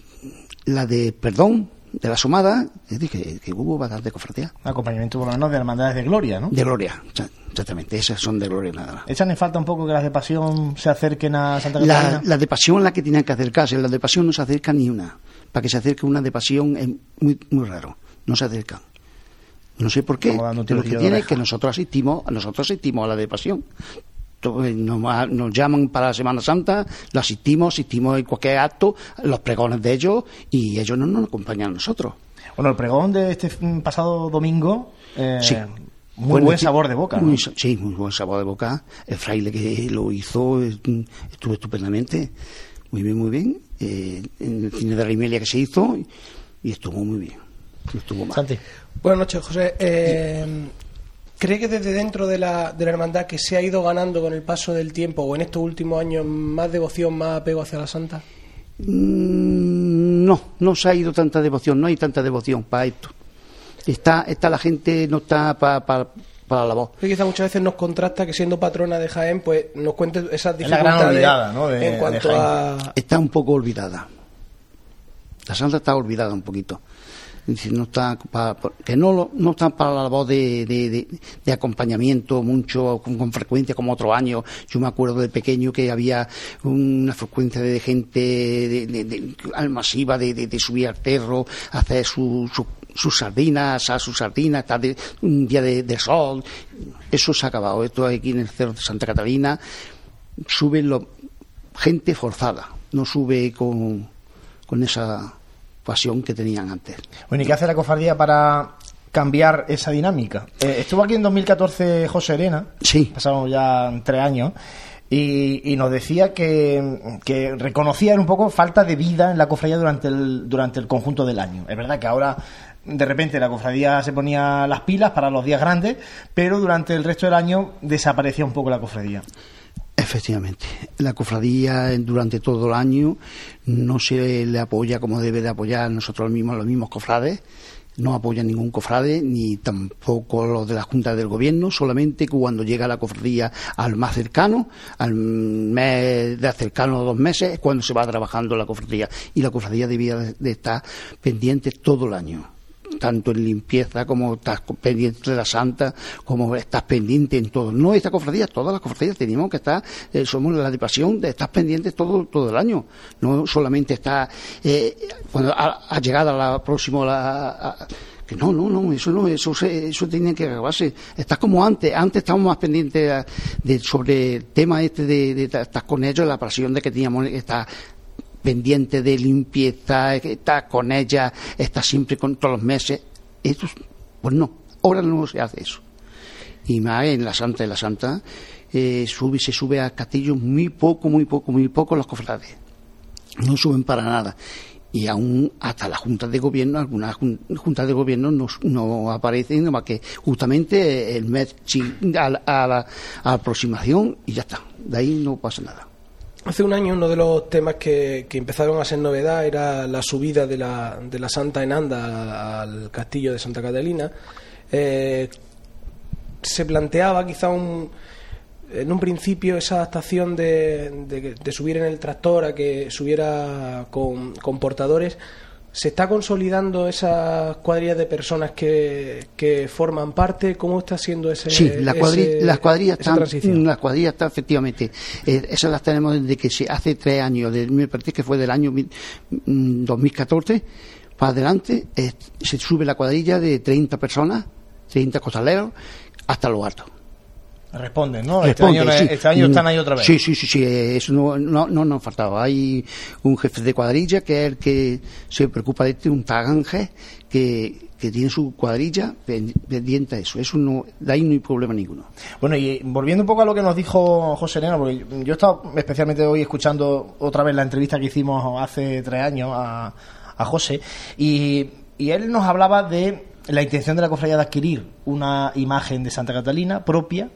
I: la de Perdón, de la Sumada, es decir, que, hubo bastante cofradía.
A: Acompañamiento por lo menos de hermandades de Gloria, ¿no?
I: De Gloria, exactamente, esas son de Gloria nada más.
A: ¿Echan en falta un poco que las de Pasión se acerquen a Santa Catalina?
I: Las de Pasión la que tienen que acercarse, las de Pasión no se acercan ni una. Para que se acerque una de Pasión es muy, muy raro, no se acercan. No sé por qué. Lo que tiene es que nosotros asistimos, nosotros asistimos a la de Pasión. Eh, nos, llaman para la Semana Santa, lo asistimos, asistimos en cualquier acto, los pregones de ellos y ellos no nos acompañan a nosotros.
A: Bueno, el pregón de este pasado domingo, eh, muy buen sabor de boca.
I: Sí, muy buen sabor de boca. El fraile que lo hizo estuvo estupendamente, muy bien, muy bien. Eh, en el cine de Rimelia que se hizo y estuvo muy bien. Estuvo mal.
C: Buenas noches, José. ¿Cree que desde dentro de la, de la hermandad que se ha ido ganando con el paso del tiempo o en estos últimos años más devoción, más apego hacia la santa?
I: Mm, no, no se ha ido tanta devoción, no hay tanta devoción para esto. Está, está la gente, no está para... para la voz.
C: Y quizá muchas veces nos contrasta que siendo patrona de Jaén, pues nos cuente esas dificultades
A: ¿no?
C: en cuanto a...
I: Está un poco olvidada. La santa está olvidada un poquito no está para, que no, no están para la voz de, de, acompañamiento mucho con, frecuencia como otro año. Yo me acuerdo de pequeño que había una frecuencia de gente de, masiva de, subir al cerro, hacer su, sus sardinas, a sus sardinas, estar un día de, sol. Eso se ha acabado. Esto aquí en el cerro de Santa Catalina sube lo, gente forzada, no sube con, con esa pasión que tenían antes.
A: Bueno, ¿y qué hace la cofradía para cambiar esa dinámica? Eh, estuvo aquí en 2014 José Elena,
I: sí.
A: pasaron ya tres años, y, nos decía que, que, reconocía un poco falta de vida en la cofradía durante el, durante el conjunto del año. Es verdad que ahora de repente la cofradía se ponía las pilas para los días grandes, pero durante el resto del año desaparecía un poco la cofradía.
I: Efectivamente, la cofradía durante todo el año no se le apoya como debe de apoyar nosotros mismos, los mismos cofrades, no apoya ningún cofrade, ni tampoco los de la Junta del Gobierno, solamente cuando llega la cofradía al más cercano, al mes de cercano dos meses, es cuando se va trabajando la cofradía. Y la cofradía debía de estar pendiente todo el año tanto en limpieza como estás pendiente de la santa, como estás pendiente en todo. No esta cofradía, todas las cofradías tenemos que estar, eh, somos la de pasión, de estar pendientes todo, todo el año. No solamente está, eh, cuando ha, llegado a la próxima, la, que no, no, no, eso no, eso, eso tiene que acabarse. Estás como antes, antes estábamos más pendientes de, sobre el tema este de, de, estar con ellos, la pasión de que teníamos esta pendiente de limpieza, está con ella, está siempre con todos los meses. Esto, pues no, ahora no se hace eso. Y más en la Santa de la Santa, eh, sube, se sube a castillo muy poco, muy poco, muy poco los cofrades. No suben para nada. Y aún hasta la Junta de Gobierno, algunas juntas de Gobierno no, no aparecen, más que justamente el mes a la aproximación y ya está. De ahí no pasa nada.
C: Hace un año uno de los temas que, empezaron a ser novedad era la subida de la, de la Santa Enanda al castillo de Santa Catalina. Eh, se planteaba quizá un, en un principio esa adaptación de, de, subir en el tractor a que subiera con, con portadores ¿Se está consolidando esas cuadrillas de personas que, que forman parte? ¿Cómo está siendo ese
I: Sí, las cuadrillas están, las cuadrillas están efectivamente, eh, esas las tenemos desde que se hace tres años, me parece que fue del año 2014 mm, para adelante, se sube la cuadrilla de 30 personas, 30 costaleros, hasta lo alto.
A: Responden, ¿no? este, año, este año, están ahí otra vez.
I: Sí, sí, sí, sí eso no, no, no nos faltaba. Hay un jefe de cuadrilla que es el que se preocupa de este, un tagangé que, que tiene su cuadrilla pendiente a eso. Eso no, de ahí no hay problema ninguno.
A: Bueno, y volviendo un poco a lo que nos dijo José Elena, porque yo he estado especialmente hoy escuchando otra vez la entrevista que hicimos hace tres años a, a José, y, y él nos hablaba de la intención de la cofradía de adquirir una imagen de Santa Catalina propia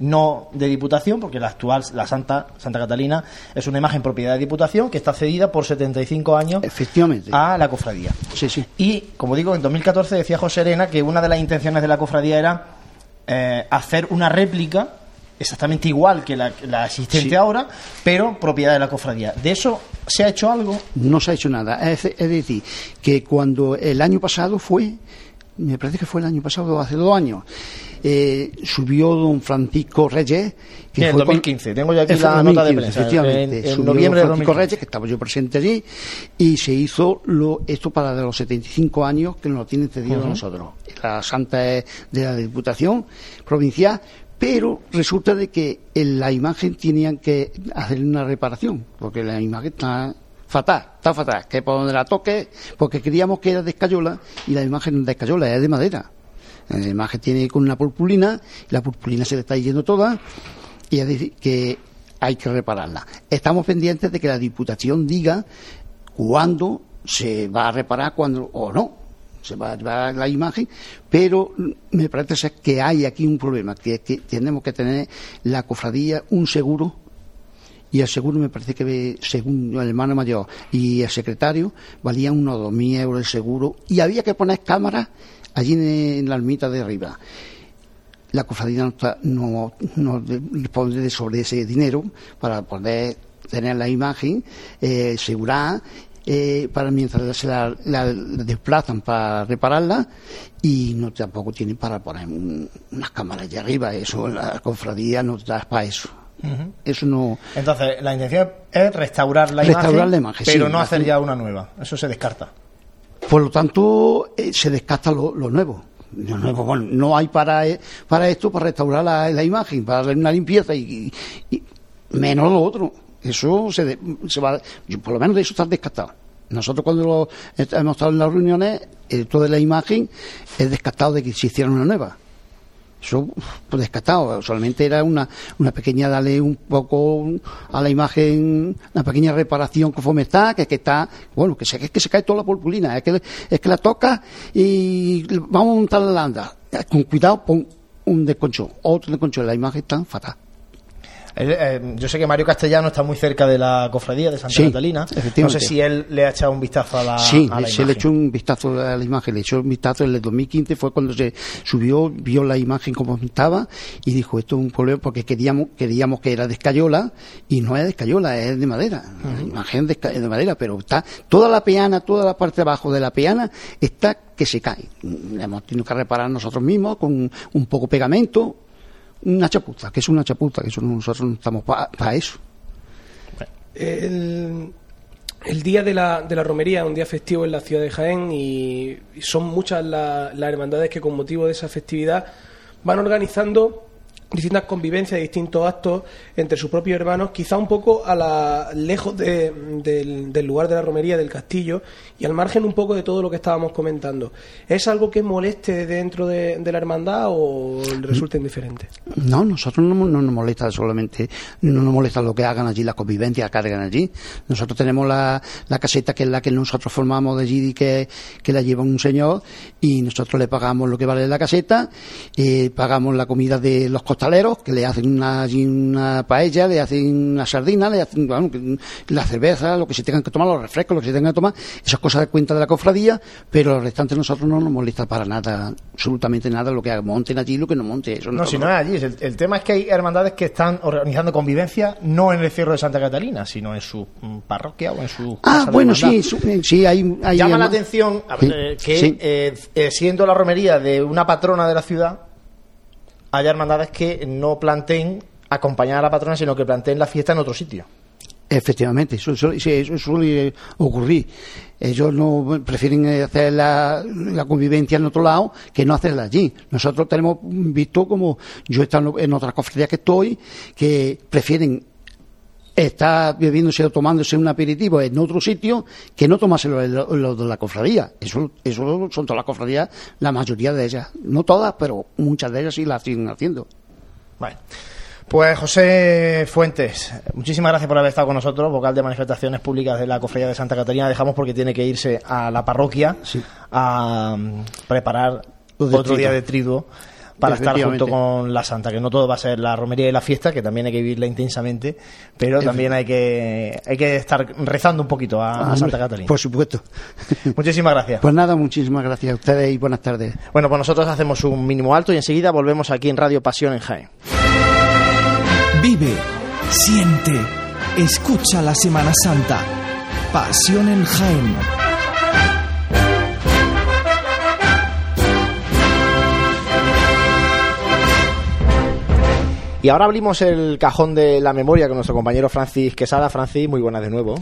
A: no de Diputación, porque la actual, la Santa, Santa Catalina, es una imagen propiedad de Diputación que está cedida por 75 años
I: Efectivamente.
A: a la cofradía.
I: Sí, sí.
A: Y, como digo, en 2014 decía José Arena que una de las intenciones de la cofradía era eh, hacer una réplica exactamente igual que la, la existente
I: Sí.
A: ahora, pero propiedad de la cofradía. ¿De eso se ha hecho algo?
I: No se ha hecho nada. Es, es decir, que cuando el año pasado fue, me parece que fue el año pasado, hace dos años, eh, subió don Francisco Reyes.
A: Sí, en
I: fue con-
A: 2015. Tengo yo aquí la nota de
I: 2015,
A: prensa.
I: Efectivamente.
A: En- en
I: Subió
A: noviembre de
I: don Francisco
A: 2015.
I: Reyes, que estaba yo presente allí, y se hizo lo, esto para de los 75 años que nos lo tienen cedido a nosotros. La Santa es de la Diputación Provincial, pero resulta de que en la imagen tenían que hacer una reparación, porque la imagen está fatal, está fatal, que por donde la toque, porque creíamos que era de escayola y la imagen de escayola, es de madera. La imagen tiene con una purpurina, y la purpurina se le está yendo toda, y es decir, que hay que repararla. Estamos pendientes de que la Diputación diga cuándo se va a reparar cuando o no se va a llevar la imagen, pero me parece que hay aquí un problema, que que tenemos que tener la cofradía un seguro y el seguro me parece que según el hermano mayor y el secretario valía unos 2.000 euros el seguro y había que poner cámaras allí en, la ermita de arriba la cofradía no, no, no responde sobre ese dinero para poder tener la imagen, eh, asegurar, eh, para mientras se la, la desplazan para repararla y no tampoco tienen para poner un- unas cámaras allá arriba. Eso, la cofradía no da para eso. Eso no.
A: Entonces, la intención es restaurar la
I: Restaurar
A: imagen,
I: la imagen,
A: pero
I: sí,
A: no hacer ya una nueva. Eso se descarta.
I: Por lo tanto, eh, se descarta lo, lo nuevo. Nuevo, bueno, no hay para, eh, para esto, para restaurar la, imagen, para darle una limpieza y, menos lo otro. Eso se, de- se va, por lo menos de eso está descartado. Nosotros cuando lo- est- hemos estado en las reuniones, el todo de la imagen es descartado de que se hiciera una nueva. Eso, pues descartado. Solamente era una, una pequeña, darle un poco a la imagen, una pequeña reparación conforme está, que, que está, bueno, que se, que, se cae toda la purpurina, es que, es que la toca y vamos a montar la landa. Con cuidado, pon un desconcho, otro desconcho, la imagen está fatal.
A: Él, eh, yo sé que Mario Castellano está muy cerca de la cofradía de Santa
I: Sí,
A: Catalina. No sé si él le ha echado un vistazo a la,
I: Sí,
A: a la
I: se le
A: imagen.
I: echó un vistazo a la imagen, le echó un vistazo en el 2015 fue cuando se subió, vio la imagen como estaba y dijo esto es un problema porque queríamos queríamos que era de escayola y no es de escayola, es de madera, la imagen de, de madera, pero está toda la peana, toda la parte de abajo de la peana está que se cae. La hemos tenido que reparar nosotros mismos con un poco pegamento, una chapuza, que es una chapuza, que eso no- nosotros no estamos para eso.
C: El, el día de la, de la romería es un día festivo en la ciudad de Jaén y, y son muchas la- las hermandades que con motivo de esa festividad van organizando distintas convivencias, distintos actos entre sus propios hermanos, quizá un poco a la, lejos de- del, lugar de la romería, del castillo, y al margen un poco de todo lo que estábamos comentando. ¿Es algo que moleste dentro de, la hermandad o resulta indiferente?
I: No, nosotros no, no nos molesta solamente, no nos molesta lo que hagan allí, las convivencias que hagan allí. Nosotros tenemos la, caseta que es la que nosotros formamos de allí y que, que la lleva un señor y nosotros le pagamos lo que vale la caseta, eh, pagamos la comida de los costaleros que le hacen una, paella, le hacen una sardina, le hacen bueno, la cerveza, lo que se tengan que tomar, los refrescos, lo que se tengan que tomar, esas cosas de cuenta de la cofradía, pero el restante nosotros no nos molesta para nada, absolutamente nada, lo que monten allí, lo que no monte. Eso
A: No, si no es allí. El, el tema es que hay hermandades que están organizando convivencia no en el cierro de Santa Catalina, sino en su mm, parroquia o en su.
I: Ah,
A: casa
I: bueno, sí, su- eh, sí, hay... hay
A: Llama la atención
I: Sí,
A: eh, que,
I: sí.
A: eh, eh, siendo la romería de una patrona de la ciudad, haya hermandades que no planteen acompañar a la patrona, sino que planteen la fiesta en otro sitio.
I: Efectivamente, eso, eso- eso suele ocurrir. Ellos no prefieren eh, hacer la, la convivencia en otro lado que no hacerla allí. Nosotros tenemos visto como yo he estado en otras cofradías que estoy que prefieren estar bebiéndose o tomándose un aperitivo en otro sitio que no tomárselo en lo, en lo de la cofradía. Eso, eso son todas las cofradías, la mayoría de ellas. No todas, pero muchas de ellas sí las siguen haciendo.
A: Vale. Pues José Fuentes, muchísimas gracias por haber estado con nosotros, vocal de manifestaciones públicas de la Cofradía de Santa Catarina. Dejamos porque tiene que irse a la parroquia
I: Sí.
A: a mm, preparar otro día de triduo para estar junto con la Santa, que no todo va a ser la romería y la fiesta, que también hay que vivirla intensamente, pero también hay que, hay que estar rezando un poquito a, a Santa Catalina.
I: Por supuesto. <laughs>
A: Muchísimas gracias.
I: Pues nada, muchísimas gracias a ustedes y buenas tardes.
A: Bueno, pues nosotros hacemos un mínimo alto y enseguida volvemos aquí en Radio Pasión en Jaén.
E: Vive, siente, escucha la Semana Santa. Pasión en Jaén.
A: Y ahora abrimos el cajón de la memoria con nuestro compañero Francis Quesada. Francis, muy buenas de nuevo.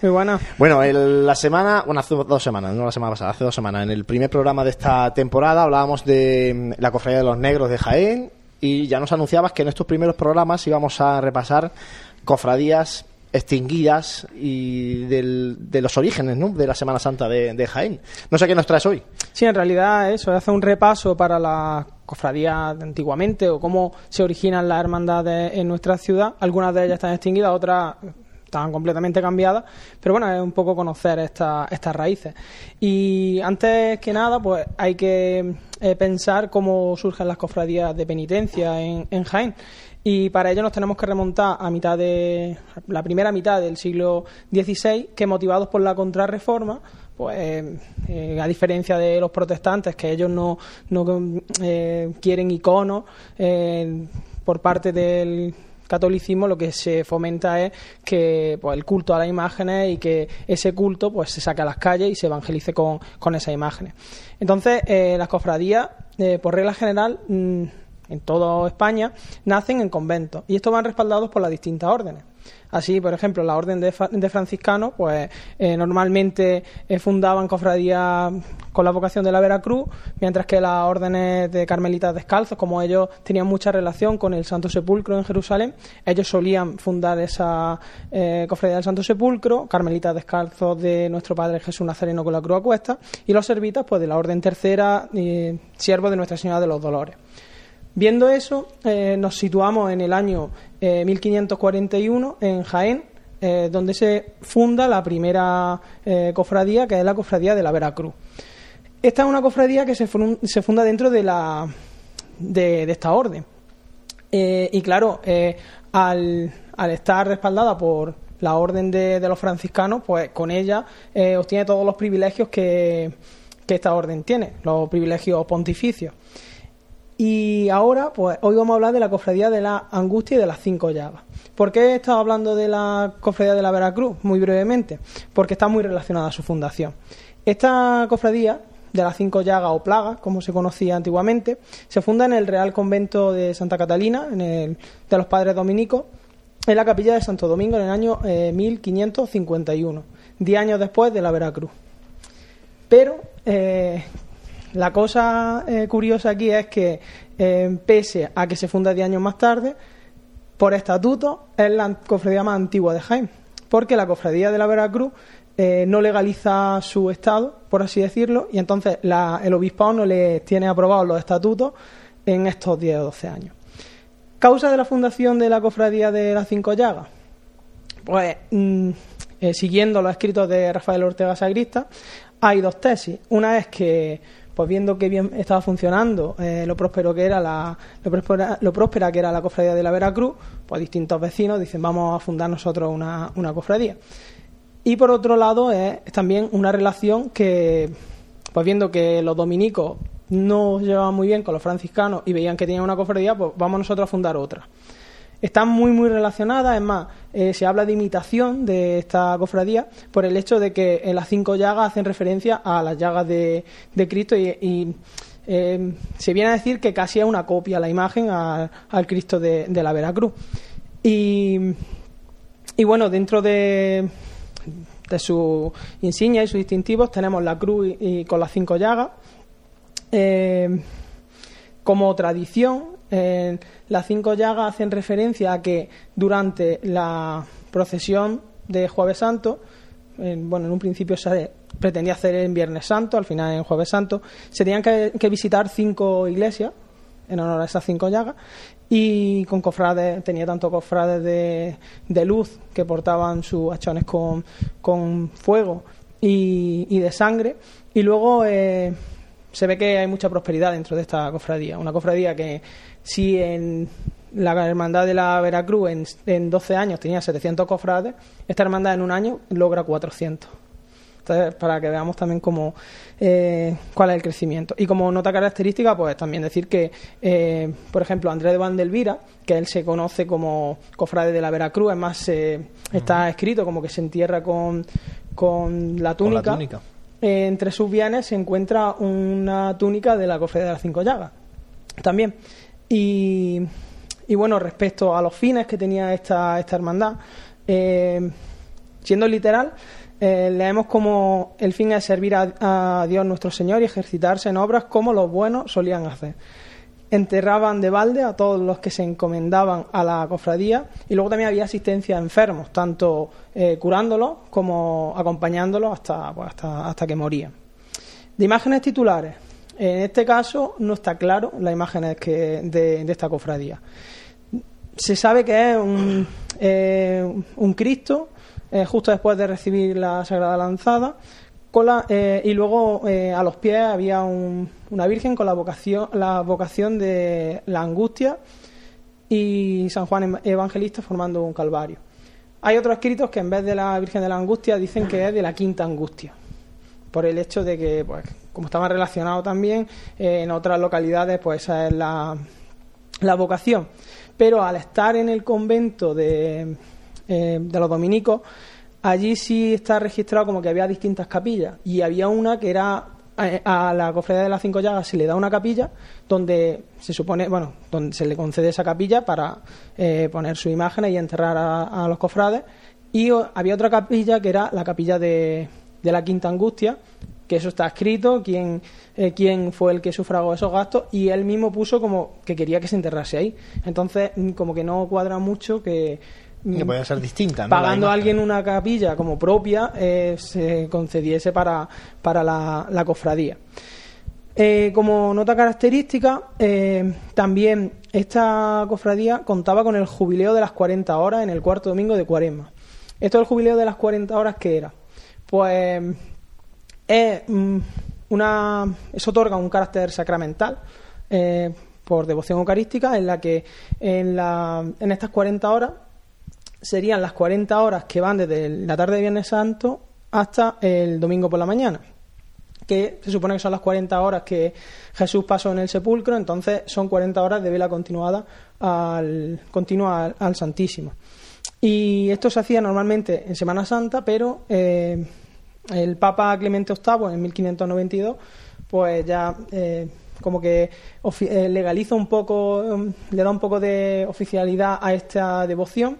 J: Muy buena.
A: Bueno, la semana, bueno, hace dos semanas, no la semana pasada, hace dos semanas, en el primer programa de esta temporada hablábamos de mm, la cofradía de los negros de Jaén y ya nos anunciabas que en estos primeros programas íbamos a repasar cofradías extinguidas y de los orígenes ¿no? de la Semana Santa de, Jaén. No sé qué nos traes hoy.
J: Sí, en realidad eso, hace un repaso para la cofradía de antiguamente o cómo se originan las hermandades en nuestra ciudad. Algunas de ellas están extinguidas, otras están completamente cambiadas, pero bueno, es un poco conocer estas raíces. Y antes que nada, pues hay que eh, pensar cómo surgen las cofradías de penitencia en, en Jaén. Y para ello nos tenemos que remontar a mitad de la primera mitad del siglo XVI, que motivados por la contrarreforma, pues eh, a diferencia de los protestantes, que ellos no, no eh, quieren iconos eh, por parte del catolicismo lo que se fomenta es que pues, el culto a las imágenes y que ese culto pues se saque a las calles y se evangelice con, con esas imágenes. Entonces, las cofradías, por regla general, mm, en toda España, nacen en conventos y estos van respaldados por las distintas órdenes. Así, por ejemplo, la orden de, franciscanos, pues eh, normalmente eh, fundaban cofradías con la vocación de la Veracruz, mientras que las órdenes de carmelitas descalzos, como ellos tenían mucha relación con el Santo Sepulcro en Jerusalén, ellos solían fundar esa eh, cofradía del Santo Sepulcro, carmelitas descalzos de nuestro Padre Jesús Nazareno con la cruz a cuesta, y los servitas, pues de la orden tercera, siervos de Nuestra Señora de los Dolores. Viendo eso, eh, nos situamos en el año 1541 eh, en Jaén, eh, donde se funda la primera cofradía, que es la cofradía de la Veracruz. Esta es una cofradía que se, funda dentro de, la, de, esta orden. y claro, al, estar respaldada por la orden de, los franciscanos, pues con ella obtiene todos los privilegios que, que esta orden tiene, los privilegios pontificios. Y ahora, pues hoy vamos a hablar de la cofradía de la angustia y de las cinco llagas. ¿Por qué he estado hablando de la cofradía de la Veracruz? Muy brevemente, porque está muy relacionada a su fundación. Esta cofradía de las cinco llagas o plagas, como se conocía antiguamente, se funda en el Real Convento de Santa Catalina, en el, de los Padres Dominicos, en la capilla de Santo Domingo en el año 1551, eh, diez años después de la Veracruz. Pero eh, la cosa eh, curiosa aquí es que, eh, pese a que se funda 10 años más tarde, por estatuto es la cofradía más antigua de Jaén, porque la cofradía de la Veracruz eh, no legaliza su estado, por así decirlo, y entonces el obispado no le tiene aprobados los estatutos en estos 10 o 12 años. ¿Causa de la fundación de la cofradía de las Cinco Llagas? Pues, mm, siguiendo los escritos de Rafael Ortega Sagrista, hay dos tesis. Una es que pues viendo que bien estaba funcionando, eh, lo próspero que era la, lo próspera, que era la cofradía de la Veracruz, pues distintos vecinos dicen vamos a fundar nosotros una, una cofradía. Y por otro lado es, también una relación que, pues viendo que los dominicos no llevaban muy bien con los franciscanos y veían que tenían una cofradía, pues vamos nosotros a fundar otra están muy muy relacionadas, es más, eh, se habla de imitación de esta cofradía por el hecho de que en las cinco llagas hacen referencia a las llagas de, Cristo y, eh, se viene a decir que casi es una copia la imagen al Cristo de, la Veracruz. Y, bueno, dentro de, de su insignia y sus distintivos tenemos la cruz y, con las cinco llagas. Eh, como tradición, las cinco llagas hacen referencia a que durante la procesión de Jueves Santo, bueno, en un principio se pretendía hacer en Viernes Santo, al final en Jueves Santo, se tenían que, visitar cinco iglesias en honor a esas cinco llagas y con cofrades, tenía tanto cofrades de, luz que portaban sus hachones con, fuego y, de sangre y luego eh, se ve que hay mucha prosperidad dentro de esta cofradía. Una cofradía que si en la hermandad de la Veracruz en, en 12 años tenía 700 cofrades, esta hermandad en un año logra 400 para que veamos también cómo, eh, cuál es el crecimiento. Y como nota característica, pues también decir que, eh, por ejemplo, Andrés de Vandelvira, que él se conoce como cofrade de la Veracruz, es más, está escrito como que se entierra con, con la túnica. Eh, entre sus bienes se encuentra una túnica de la cofradía de las Cinco Llagas. También. Y, bueno, respecto a los fines que tenía esta, esta hermandad, siendo literal, eh, leemos como el fin es servir a, Dios nuestro Señor y ejercitarse en obras como los buenos solían hacer. Enterraban de balde a todos los que se encomendaban a la cofradía y luego también había asistencia a enfermos, tanto eh, curándolos como acompañándolos hasta, pues, hasta, hasta que morían. De imágenes titulares, en este caso no está claro las imágenes que, de, esta cofradía. Se sabe que es un, eh, un Cristo eh, justo después de recibir la Sagrada Lanzada. Eh, y luego eh, a los pies había una Virgen con la vocación, la vocación de la angustia y San Juan Evangelista formando un calvario. Hay otros escritos que en vez de la Virgen de la Angustia dicen que es de la quinta angustia, por el hecho de que, pues, como estaba relacionado también, en otras localidades, pues esa es la, la vocación. Pero al estar en el convento de, eh, de los dominicos, allí sí está registrado como que había distintas capillas y había una que era eh, a, la cofradía de las cinco llagas se le da una capilla donde se supone, bueno, donde se le concede esa capilla para eh, poner su imagen y enterrar a, los cofrades y había otra capilla que era la capilla de, de la Quinta Angustia que eso está escrito, quién, quién fue el que sufragó esos gastos, y él mismo puso como que quería que se enterrase ahí. Entonces, como que no cuadra mucho que,
A: que podía ser distinta.
J: Pagando a alguien una capilla como propia, eh, se concediese para, para la, cofradía. Eh, como nota característica, eh, también esta cofradía contaba con el jubileo de las 40 horas en el cuarto domingo de Cuaresma. Esto del jubileo de las 40 horas, ¿qué era? Pues es mm, una, eso otorga un carácter sacramental por devoción eucarística en la que en, la, en estas 40 horas serían las 40 horas que van desde la tarde de Viernes Santo hasta el domingo por la mañana, que se supone que son las 40 horas que Jesús pasó en el sepulcro, entonces son 40 horas de vela continuada al, continua al, Santísimo. Y esto se hacía normalmente en Semana Santa, pero eh, el Papa Clemente VIII en 1592 pues ya eh, como que eh, legaliza un poco, le da un poco de oficialidad a esta devoción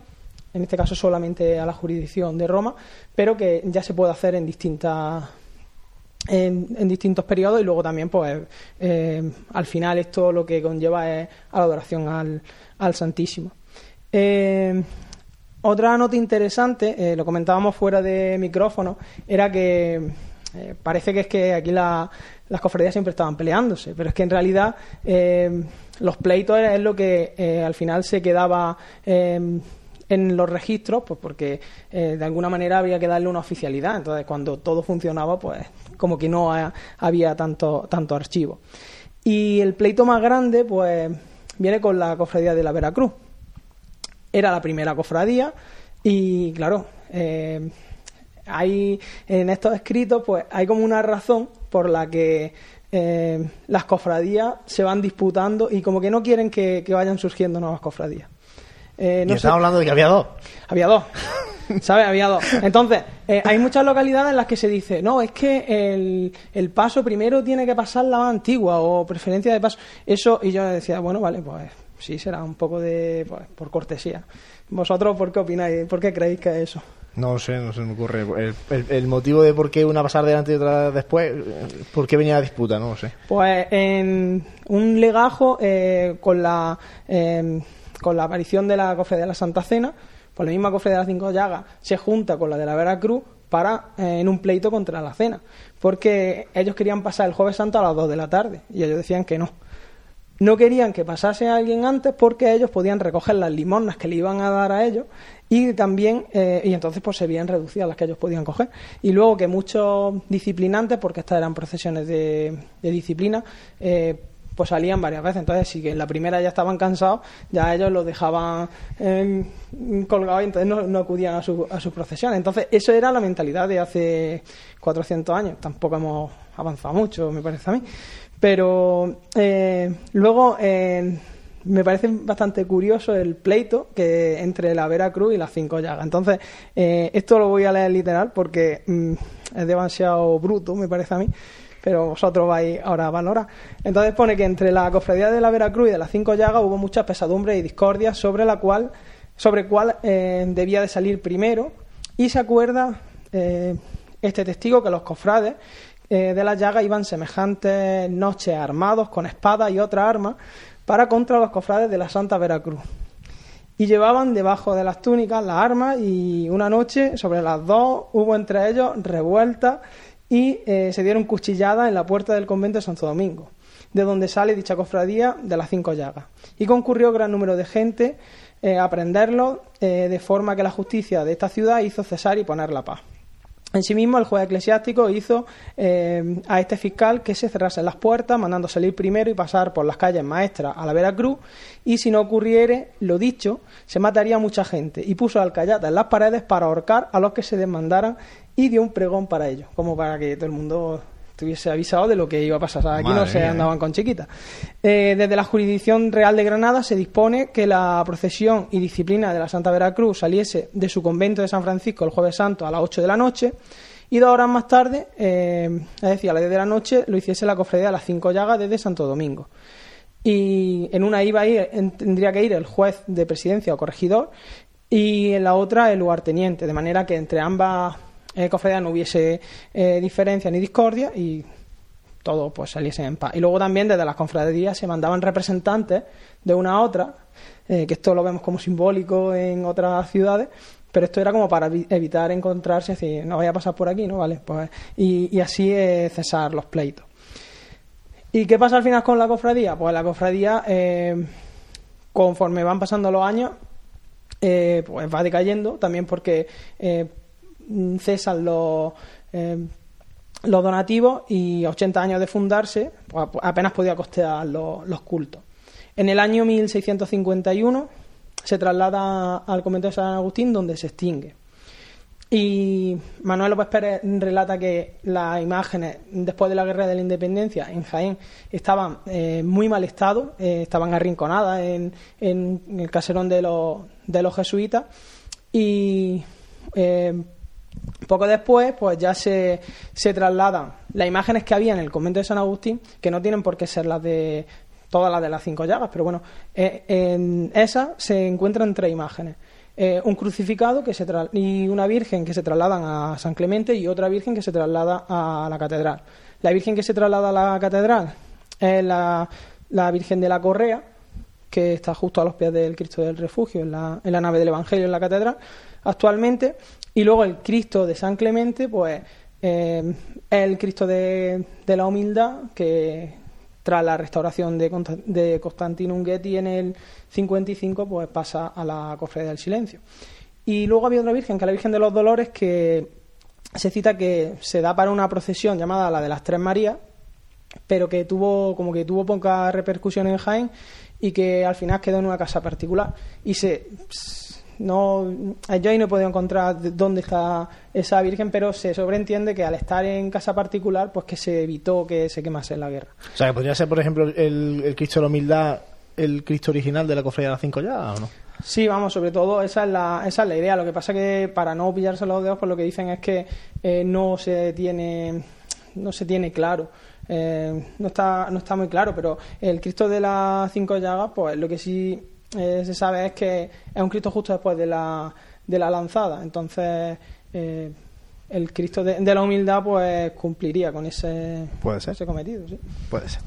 J: en este caso solamente a la jurisdicción de Roma, pero que ya se puede hacer en distintas en, distintos periodos y luego también pues eh, al final esto lo que conlleva es a la adoración al, Santísimo. Eh, otra nota interesante, eh, lo comentábamos fuera de micrófono, era que parece que es que aquí las cofradías siempre estaban peleándose, pero es que en realidad los pleitos es lo que al final se quedaba en los registros, pues porque eh, de alguna manera había que darle una oficialidad. Entonces, cuando todo funcionaba, pues como que no había tanto, tanto archivo. Y el pleito más grande, pues viene con la cofradía de la Veracruz. Era la primera cofradía y, claro, eh, hay en estos escritos, pues hay como una razón por la que eh, las cofradías se van disputando y como que no quieren que vayan surgiendo nuevas cofradías.
A: Eh, no estaba hablando de que había dos.
J: Había dos. ¿Sabes? Había dos. Entonces, eh, hay muchas localidades en las que se dice, no, es que el, paso primero tiene que pasar la más antigua o preferencia de paso. Eso, y yo decía, bueno, vale, pues sí, será un poco de. Pues, por cortesía. ¿Vosotros por qué opináis? ¿Por qué creéis que es eso?
A: No sé, no se me ocurre. El, motivo de por qué una pasar delante y otra después, ¿por qué venía la disputa? No lo sé.
J: Pues en un legajo eh, con la con la aparición de la cofradía de la Santa Cena, pues la misma cofradía de las Cinco Llagas se junta con la de la Veracruz para eh, en un pleito contra la cena, porque ellos querían pasar el jueves santo a las 2 de la tarde y ellos decían que no. No querían que pasase a alguien antes porque ellos podían recoger las limonas que le iban a dar a ellos y también eh, y entonces pues se veían reducidas las que ellos podían coger y luego que muchos disciplinantes porque estas eran procesiones de, disciplina eh, pues salían varias veces. Entonces, si que en la primera ya estaban cansados, ya ellos los dejaban eh, colgados y entonces no, acudían a, su, a. Entonces, eso era la mentalidad de hace 400 años. Tampoco hemos avanzado mucho, me parece a mí. Pero eh, luego eh, me parece bastante curioso el pleito que entre la Veracruz y las cinco llagas. Entonces, eh, esto lo voy a leer literal porque mm, es demasiado bruto, me parece a mí pero vosotros vais ahora a valorar. Entonces pone que entre la cofradía de la Veracruz y de las cinco llagas hubo muchas pesadumbres y discordias sobre la cual, sobre cuál debía de salir primero, y se acuerda este testigo que los cofrades eh, de las llagas iban semejantes noches armados con espadas y otras armas para contra los cofrades de la Santa Veracruz. Y llevaban debajo de las túnicas las armas y una noche sobre las dos hubo entre ellos revueltas y eh, se dieron cuchilladas en la puerta del convento de Santo Domingo, de donde sale dicha cofradía de las cinco llagas. Y concurrió gran número de gente eh, a prenderlo, de forma que la justicia de esta ciudad hizo cesar y poner la paz. En sí mismo, el juez eclesiástico hizo eh, a este fiscal que se cerrasen las puertas, mandando salir primero y pasar por las calles maestras a la Veracruz, y si no ocurriere lo dicho, se mataría mucha gente, y puso alcayatas en las paredes para ahorcar a los que se desmandaran y dio un pregón para ello, como para que todo el mundo estuviese avisado de lo que iba a pasar. aquí no se andaban con chiquitas. Eh, desde la jurisdicción real de Granada se dispone que la procesión y disciplina de la Santa Veracruz saliese de su convento de San Francisco el jueves santo a las 8 de la noche y dos horas más tarde, eh, es decir, a las 10 de la noche, lo hiciese la cofradía a las cinco llagas desde Santo Domingo. Y en una iba a ir, tendría que ir el juez de presidencia o corregidor y en la otra el lugarteniente, de manera que entre ambas eh, cofradía no hubiese eh, diferencia ni discordia y todo pues saliese en paz. Y luego también desde las cofradías se mandaban representantes de una a otra, eh, que esto lo vemos como simbólico en otras ciudades, pero esto era como para evitar encontrarse, decir, no vaya a pasar por aquí, ¿no? Vale, pues, y, así cesar los pleitos. ¿Y qué pasa al final con la cofradía? Pues la cofradía, conforme van pasando los años, pues va decayendo, también porque cesan los, eh, donativos y 80 años de fundarse, pues, apenas podía costear los, cultos. En el año 1651 se traslada al convento de San Agustín, donde se extingue. Y Manuel López Pérez relata que las imágenes después de la guerra de la independencia en Jaén estaban eh, muy mal estado, eh, estaban arrinconadas en, en, el caserón de los, de los jesuitas y poco después, pues ya se, se trasladan las imágenes que había en el convento de San Agustín, que no tienen por qué ser las de todas las de las cinco llagas, pero bueno, eh, en esa se encuentran tres imágenes. Eh, un crucificado que se y una virgen que se trasladan a San Clemente y otra virgen que se traslada a la catedral. La virgen que se traslada a la catedral es la, la Virgen de la Correa, que está justo a los pies del Cristo del Refugio, en la, en la nave del Evangelio en la catedral, actualmente. Y luego el Cristo de San Clemente, pues eh, es el Cristo de, la humildad que tras la restauración de, de Constantino Unguetti en el 55, pues pasa a la cofradía del silencio. Y luego había otra virgen, que es la Virgen de los Dolores, que se cita que se da para una procesión llamada la de las Tres Marías, pero que tuvo como que tuvo poca repercusión en Jaén y que al final quedó en una casa particular y se no, yo ahí no he podido encontrar dónde está esa Virgen, pero se sobreentiende que al estar en casa particular, pues que se evitó que se quemase en la guerra.
A: O sea, que podría ser, por ejemplo, el, Cristo de la Humildad, el Cristo original de la Cofradía de las Cinco ya, ¿o no?
J: Sí, vamos, sobre todo esa es la, esa es la idea. Lo que pasa que para no pillarse los dedos, pues lo que dicen es que eh, no se tiene no se tiene claro. Eh, no está no está muy claro, pero el Cristo de las cinco llagas, pues lo que sí eh, se sabe es que es un Cristo justo después de la, de la lanzada. Entonces, eh, el Cristo de, la humildad pues cumpliría con ese, ese cometido. ¿sí?
A: Puede ser.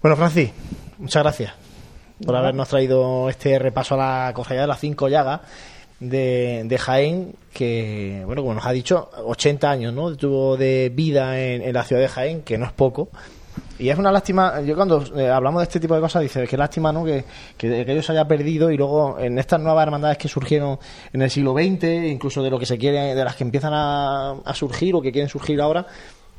A: Bueno, Francis, muchas gracias por habernos traído este repaso a la cofradía de las cinco llagas de, de, Jaén, que, bueno, como nos ha dicho, 80 años ¿no? tuvo de vida en, en la ciudad de Jaén, que no es poco Y es una lástima, yo cuando eh, hablamos de este tipo de cosas, dice que lástima ¿no? que, que, que ellos se haya perdido y luego en estas nuevas hermandades que surgieron en el siglo XX, incluso de lo que se quiere, de las que empiezan a, a surgir o que quieren surgir ahora,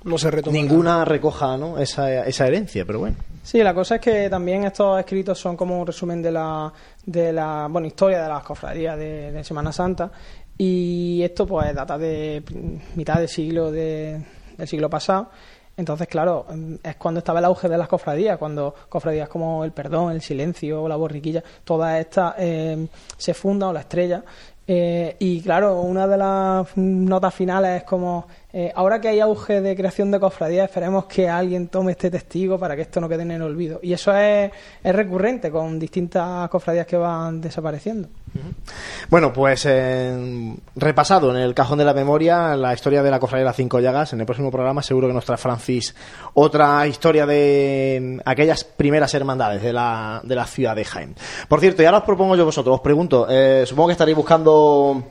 C: no se retoma
A: ninguna recoja ¿no? esa, esa herencia, pero bueno.
J: Sí, la cosa es que también estos escritos son como un resumen de la, de la bueno, historia de las cofradías de, de Semana Santa y esto pues data de mitad del siglo de, del siglo pasado entonces, claro, es cuando estaba el auge de las cofradías, cuando cofradías como el perdón, el silencio, la borriquilla, todas estas eh, se fundan o la estrella. Eh, y claro, una de las notas finales es como eh, ahora que hay auge de creación de cofradías, esperemos que alguien tome este testigo para que esto no quede en el olvido. Y eso es, recurrente con distintas cofradías que van desapareciendo.
A: Bueno, pues repasado en el cajón de la memoria la historia de la cofradía de las cinco llagas. En el próximo programa seguro que nos trae Francis otra historia de aquellas primeras hermandades de la, de la ciudad de Jaén. Por cierto, y ahora os propongo yo vosotros, os pregunto, eh, supongo que estaréis buscando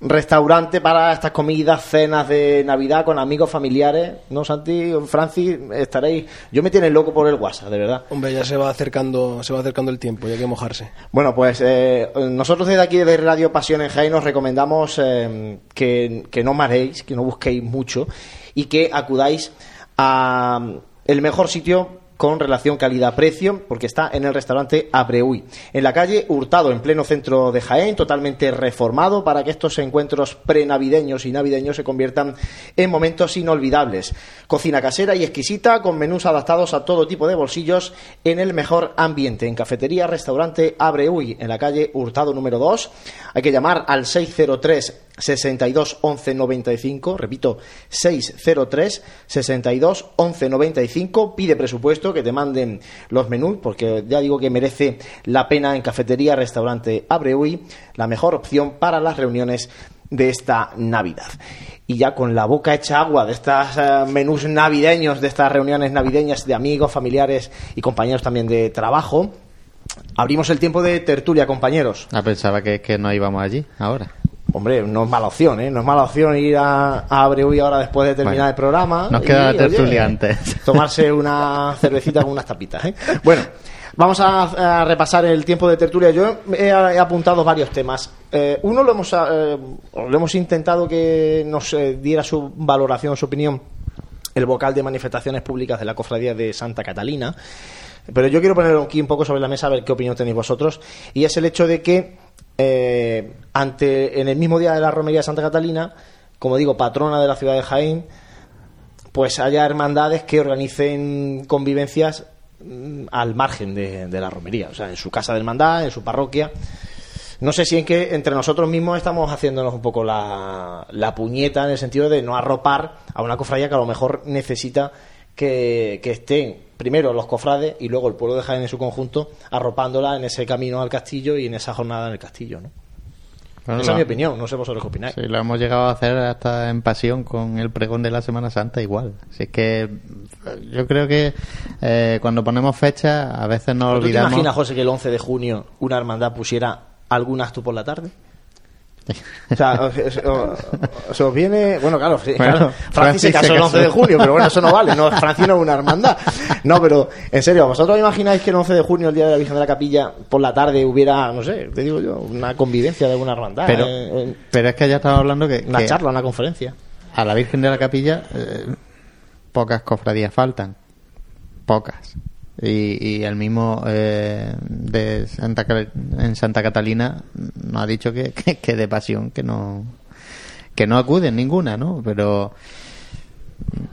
A: restaurante para estas comidas, cenas de Navidad con amigos familiares, ¿no, Santi? Francis, estaréis... Yo me tiene loco por el WhatsApp, de verdad.
C: Hombre, ya se va acercando, se va acercando el tiempo, ya hay que mojarse.
A: Bueno, pues eh, nosotros desde aquí de Radio Pasión en Jaén os recomendamos eh, que, que no maréis, que no busquéis mucho y que acudáis a el mejor sitio con relación calidad-precio, porque está en el restaurante Abreuy, en la calle Hurtado, en pleno centro de Jaén, totalmente reformado para que estos encuentros prenavideños y navideños se conviertan en momentos inolvidables. Cocina casera y exquisita, con menús adaptados a todo tipo de bolsillos, en el mejor ambiente, en cafetería, restaurante Abreuy, en la calle Hurtado número 2. Hay que llamar al 603 62 11 95, repito, 603 62 11 95, pide presupuesto que te manden los menús porque ya digo que merece la pena en cafetería, restaurante Abreuy, la mejor opción para las reuniones de esta Navidad. Y ya con la boca hecha agua de estos menús navideños, de estas reuniones navideñas de amigos, familiares y compañeros también de trabajo, abrimos el tiempo de tertulia, compañeros.
B: Ah, pensaba que, que no íbamos allí ahora.
A: Hombre, no es mala opción, ¿eh? No es mala opción ir a, a Abreuy ahora después de terminar
B: Bueno,
A: el programa.
B: nos queda la tertulia antes. <laughs>
A: Tomarse una cervecita con unas tapitas, ¿eh? Bueno, vamos a, a repasar el tiempo de tertulia. Yo he, he apuntado varios temas. Eh, uno lo hemos, eh, lo hemos intentado que nos eh, diera su valoración, su opinión, el vocal de manifestaciones públicas de la cofradía de Santa Catalina. Pero yo quiero poner aquí un poco sobre la mesa a ver qué opinión tenéis vosotros. Y es el hecho de que eh, ante en el mismo día de la romería de Santa Catalina, como digo, patrona de la ciudad de Jaén, pues haya hermandades que organicen convivencias mm, al margen de, la romería, o sea, en su casa de hermandad, en su parroquia. No sé si en que entre nosotros mismos estamos haciéndonos un poco la, la puñeta en el sentido de no arropar a una cofradía que a lo mejor necesita que, que estén primero los cofrades y luego el pueblo de Jaén en su conjunto arropándola en ese camino al castillo y en esa jornada en el castillo, ¿no?
B: Bueno,
A: Esa es mi opinión, no sé vosotros qué opináis.
B: Sí, lo hemos llegado a hacer hasta en pasión con el pregón de la Semana Santa igual. Así es que yo creo que eh, cuando ponemos fecha a veces nos
A: ¿Tú te
B: olvidamos.
A: imaginas, José, que el 11 de junio una hermandad pusiera algún acto por la tarde? O sea, os, os- os- os viene. Bueno, claro, sí,
B: Bueno,
A: claro, Francis se casó el 11 de junio, pero bueno, eso no vale. No, Francis no es una hermandad. No, pero en serio, ¿vosotros imagináis que el 11 de junio, el día de la Virgen de la Capilla, por la tarde hubiera, no sé, te digo yo, una convivencia de alguna hermandad?
B: Pero,
A: eh,
B: pero es que ya estamos hablando que,
A: una
B: que
A: charla, una conferencia.
B: a la Virgen de la Capilla eh, pocas cofradías faltan. Pocas. Y, y el mismo eh, de Santa, en Santa Catalina nos ha dicho que, que, que de pasión que no que no acuden ninguna, ¿no? Pero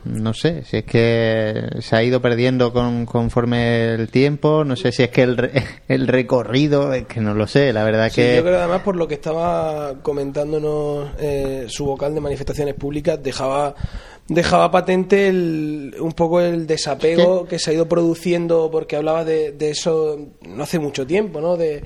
B: no sé si es que se ha ido perdiendo con, conforme el tiempo, no sé si es que el, <laughs> el recorrido, es que no lo sé, la verdad
C: Sí,
B: que...
C: yo creo además por lo que estaba comentándonos eh, su vocal de manifestaciones públicas dejaba dejaba patente el- un poco el desapego que se ha ido produciendo porque hablaba de, de eso no hace mucho tiempo, ¿no? De,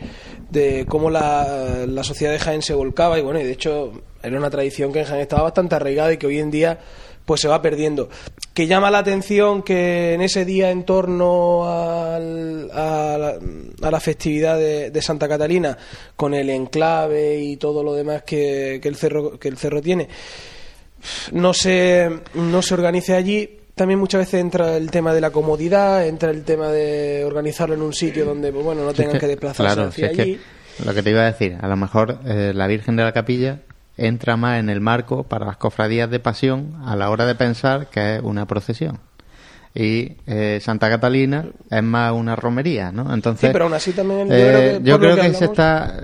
C: de cómo la, la sociedad de Jaén se volcaba y bueno, y de hecho era una tradición que en Jaén estaba bastante arraigada y que hoy en día pues se va perdiendo. Que llama la atención que en ese día en torno al- a, la, a la festividad de, de Santa Catalina, con el enclave y todo lo demás que, que el cerro que el cerro tiene, no se no se organice allí también muchas veces entra el tema de la comodidad, entra el tema de organizarlo en un sitio donde, pues, bueno, no tengan que, desplazarse hacia allí.
B: lo que te iba a decir, a lo mejor eh, la Virgen de la Capilla entra más en el marco para las cofradías de pasión a la hora de pensar que es una procesión y eh, Santa Catalina es más una romería, ¿no? Entonces,
C: sí, pero aún así también
B: eh, yo creo que, se está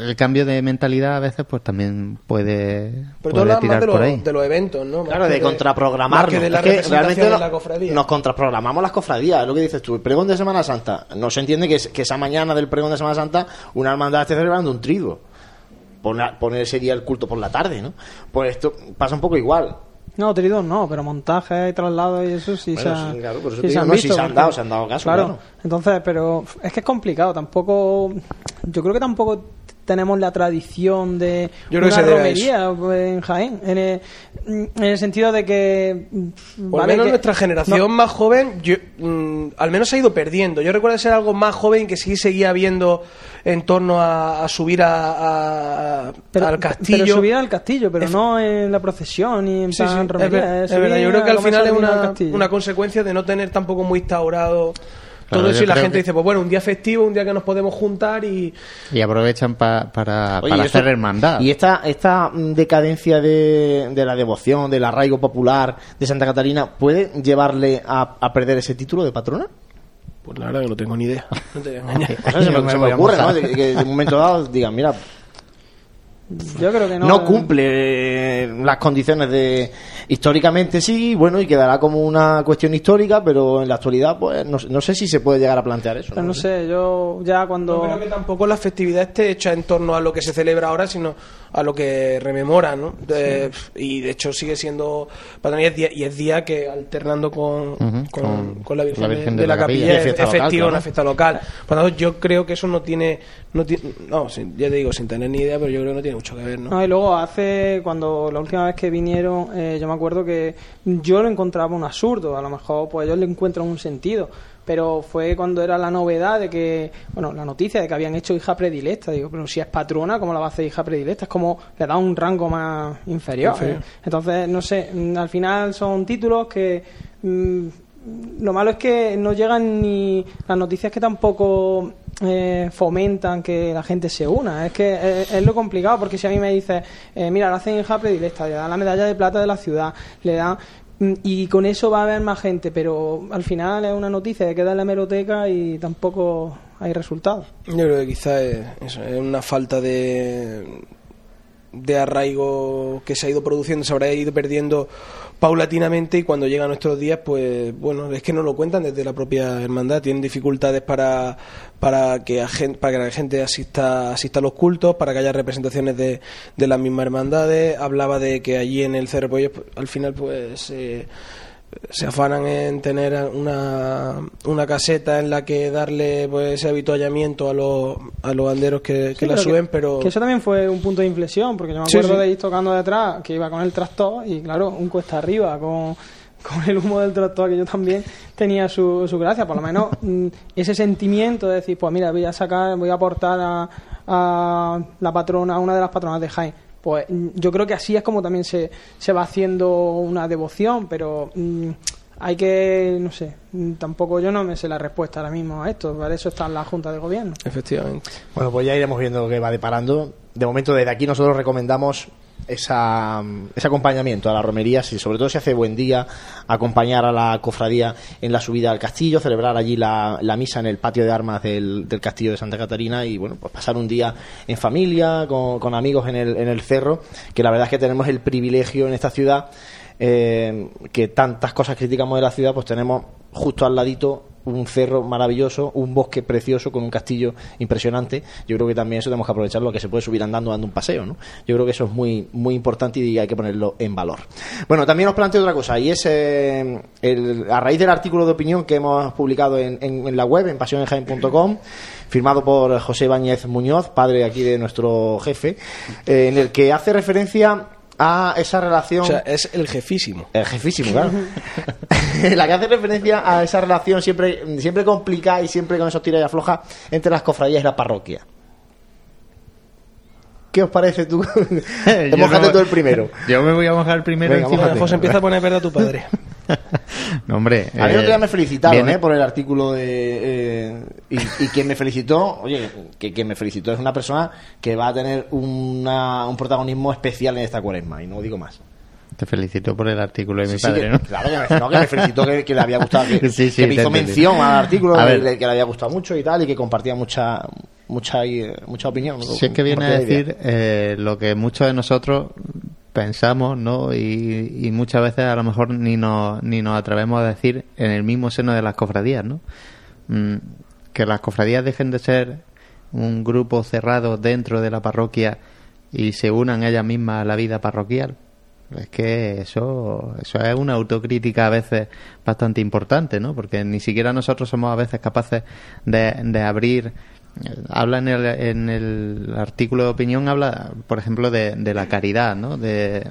B: el cambio de mentalidad a veces pues también puede,
C: puede
B: tirar
C: de,
B: por ahí.
C: de los eventos, ¿no?
A: claro, de, contraprogramarnos. Que de la es que realmente la cofradía. nos contraprogramamos las cofradías, es lo que dices tú. El pregón de Semana Santa, no se entiende que, que esa mañana del pregón de Semana Santa una hermandad esté celebrando un trigo. Poner, poner ese día el culto por la tarde, ¿no? Pues esto pasa un poco igual
J: no, tridos no, pero montaje y traslado y eso sí se, han,
A: se han dado, se han dado caso.
J: claro, entonces, pero es que es complicado. Tampoco, yo creo que tampoco tenemos la tradición de
C: Yo una
J: romería en Jaén, en el, en el, sentido de que...
C: Por menos nuestra generación más joven, yo, mm, al menos ha ido perdiendo. Yo recuerdo ser algo más joven que sí seguía viendo en torno a, subir a, al castillo.
J: Pero subir al castillo, pero no en la procesión ni en plan romería.
C: Es, verdad, yo creo que al final es una, una consecuencia de no tener tampoco muy instaurado todo eso y la gente dice, pues bueno, un día festivo, un día que nos podemos juntar y...
B: Y aprovechan para, para hacer hermandad.
A: Y esta, esta decadencia de, de, la devoción, del arraigo popular de Santa Catalina, ¿puede llevarle a, a perder ese título de patrona?
C: Pues la verdad que no tengo ni idea. <laughs> No te
A: se, me, se me ocurre, ¿no? que de un momento dado digan, mira,
J: yo creo que no.
A: No cumple las condiciones de. Históricamente sí, bueno, y quedará como una cuestión histórica, pero en la actualidad, pues no, no sé si se puede llegar a plantear eso.
J: no, sé, yo ya cuando.
C: No creo que tampoco la festividad esté hecha en torno a lo que se celebra ahora, sino a lo que rememora, ¿no? Y de hecho sigue siendo patronía y es día que alternando con, con, la, Virgen de, la, Capilla, es efectiva una fiesta local. Por lo tanto, yo creo que eso no tiene. No, no ya te digo, sin tener ni idea, pero yo creo que no tiene mucho que ver, ¿no?
J: y luego hace, cuando la última vez que vinieron, eh, yo me acuerdo que yo lo encontraba un absurdo, a lo mejor pues ellos le encuentran un sentido, pero fue cuando era la novedad de que, bueno, la noticia de que habían hecho hija predilecta, digo, pero si es patrona, ¿cómo la va a hacer hija predilecta? Es como le da un rango más inferior. ¿eh? Entonces, no sé, al final son títulos que... Mm, lo malo es que no llegan ni las noticias que tampoco eh, fomentan que la gente se una. Es que es, lo complicado, porque si a mí me dices, eh, mira, lo hacen hija predilecta, le dan la medalla de plata de la ciudad, le dan. Mm, y con eso va a haber más gente, pero al final es una noticia que queda en la hemeroteca y tampoco hay resultados.
C: Yo creo que quizás es, es una falta de, de arraigo que se ha ido produciendo, se habrá ido perdiendo paulatinamente y cuando llegan nuestros días, pues bueno, es que no lo cuentan desde la propia hermandad, tienen dificultades para, para, que, para que la gente asista, asista a los cultos, para que haya representaciones de, de las mismas hermandades, hablaba de que allí en el Cerro pues, al final pues... Eh, se afanan en tener una, una caseta en la que darle pues, ese habituallamiento a los, a los banderos que, la suben, pero...
J: Que eso también fue un punto de inflexión, porque yo me acuerdo de ir tocando detrás, que iba con el tractor, y claro, un cuesta arriba, con, <laughs> con el humo del tractor, que yo también tenía su, su gracia, por lo menos <laughs> mm, ese sentimiento de decir, pues mira, voy a sacar, voy a aportar a, a la patrona, a una de las patronas de Jaén pues mm, yo creo que así es como también se, se va haciendo una devoción, pero mm, hay que, no sé, mm, tampoco yo no me sé la respuesta ahora mismo a esto, para eso está la Junta de Gobierno.
C: Efectivamente.
A: Bueno, pues ya iremos viendo qué va deparando. De momento, desde aquí nosotros recomendamos esa, ese acompañamiento a la romería, si, sobre todo si hace buen día, acompañar a la cofradía en la subida al castillo, celebrar allí la, misa en el patio de armas del, del, castillo de Santa Catarina y bueno, pues pasar un día en familia, con, con amigos en el, en el cerro, que la verdad es que tenemos el privilegio en esta ciudad eh, que tantas cosas criticamos de la ciudad, pues tenemos justo al ladito un cerro maravilloso, un bosque precioso con un castillo impresionante. Yo creo que también eso tenemos que aprovecharlo, que se puede subir andando, dando un paseo, ¿no? Yo creo que eso es muy, muy importante y hay que ponerlo en valor. Bueno, también os planteo otra cosa, y es eh, a raíz del artículo de opinión que hemos publicado en, en, la web, en pasionenjaen.com, firmado por José Báñez Muñoz, padre aquí de nuestro jefe, eh, en el que hace referencia a esa relación.
C: O sea, es el jefísimo.
A: El jefísimo, claro. <laughs> la que hace referencia a esa relación siempre, siempre complicada y siempre con esos tiras y aflojas entre las cofradías y la parroquia. ¿Qué os parece tú? <laughs> Te mojate tú el primero.
B: Yo me voy a mojar el primero.
C: Venga, José, empieza a poner verde a tu padre. <laughs> <laughs>
B: no, hombre.
A: A mí otro día me felicitaron ¿eh? por el artículo de. Eh, y, y, quien me felicitó, oye, que quien me felicitó es una persona que va a tener una, un protagonismo especial en esta cuaresma, y no digo más.
B: Te felicito por el artículo de mi padre, ¿no?
A: Claro, que me, que me felicitó que, le había gustado, que, <laughs> me hizo mención al artículo, que, le había gustado mucho y tal, y que compartía mucha mucha mucha opinión.
B: Si es que viene a decir eh, lo que muchos de nosotros pensamos, ¿no? Y, muchas veces a lo mejor ni nos, ni nos atrevemos a decir en el mismo seno de las cofradías, ¿no? Mm, que las cofradías dejen de ser un grupo cerrado dentro de la parroquia y se unan ellas mismas a la vida parroquial es que eso, eso es una autocrítica a veces bastante importante, ¿no? Porque ni siquiera nosotros somos a veces capaces de, de abrir habla en el, en el artículo de opinión habla por ejemplo de, la caridad no de,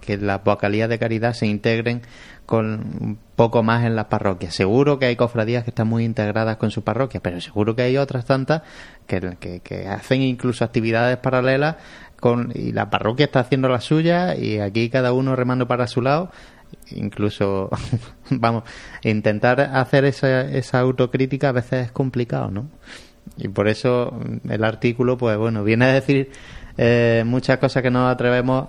B: que las vocalías de caridad se integren con un poco más en las parroquias. Seguro que hay cofradías que están muy integradas con su parroquia pero seguro que hay otras tantas que, que, que hacen incluso actividades paralelas y la parroquia está haciendo la suya y aquí cada uno remando para su lado incluso <laughs> vamos intentar hacer esa, esa autocrítica a veces es complicado no y por eso el artículo pues bueno viene a decir eh, muchas cosas que no atrevemos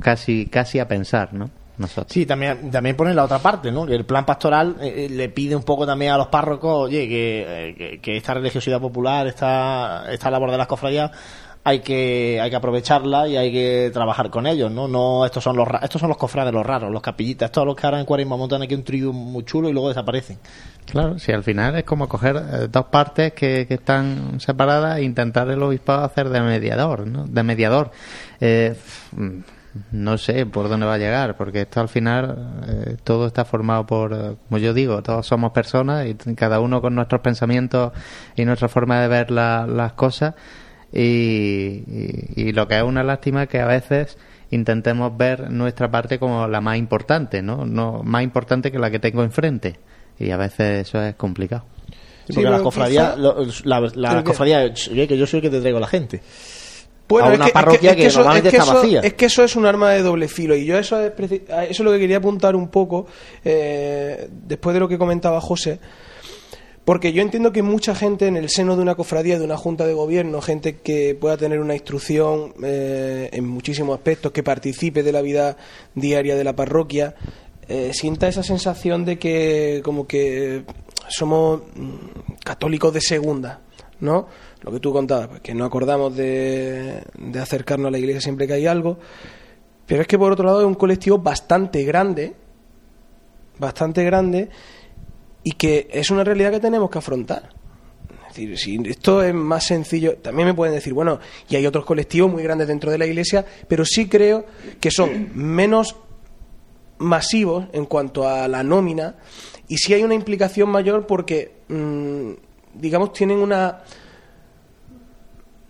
B: casi casi a pensar no nosotros.
A: Sí, también, también pone la otra parte, ¿no? Que el plan pastoral eh, eh, le pide un poco también a los párrocos, oye, que, que, esta religiosidad popular, esta, esta labor de las cofradías, hay que hay que aprovecharla y hay que trabajar con ellos, ¿no? No estos son los estos son los cofrades los raros, los capillitas, todos los que ahora en Cuaresma montan aquí un trío muy chulo y luego desaparecen.
B: Claro, si al final es como coger eh, dos partes que, que están separadas e intentar el obispado hacer de mediador, ¿no? De mediador. Eh, no sé por dónde va a llegar, porque esto al final eh, todo está formado por, como yo digo, todos somos personas y cada uno con nuestros pensamientos y nuestra forma de ver las cosas y, lo que es una lástima es que a veces intentemos ver nuestra parte como la más importante, ¿no? no más importante que la que tengo enfrente y a veces eso es complicado.
A: porque la cofradía, la, cofradía, que yo soy el que te traigo la gente.
C: Bueno, a una parroquia que, eso, normalmente está vacía. Es que eso es un arma de doble filo y yo eso es, eso es lo que quería apuntar un poco eh, después de lo que comentaba José porque yo entiendo que mucha gente en el seno de una cofradía, de una junta de gobierno, gente que pueda tener una instrucción eh, en muchísimos aspectos, que participe de la vida diaria de la parroquia, eh, sienta esa sensación de que como que somos mm, católicos de segunda, ¿no? Lo que tú contabas, pues, que no acordamos de, de acercarnos a la iglesia siempre que hay algo, pero es que por otro lado es un colectivo bastante grande, bastante grande, y que es una realidad que tenemos que afrontar. Es decir, si esto es más sencillo, también me pueden decir, bueno, y hay otros colectivos muy grandes dentro de la Iglesia, pero sí creo que son menos masivos en cuanto a la nómina y sí hay una implicación mayor porque, mm, digamos, tienen una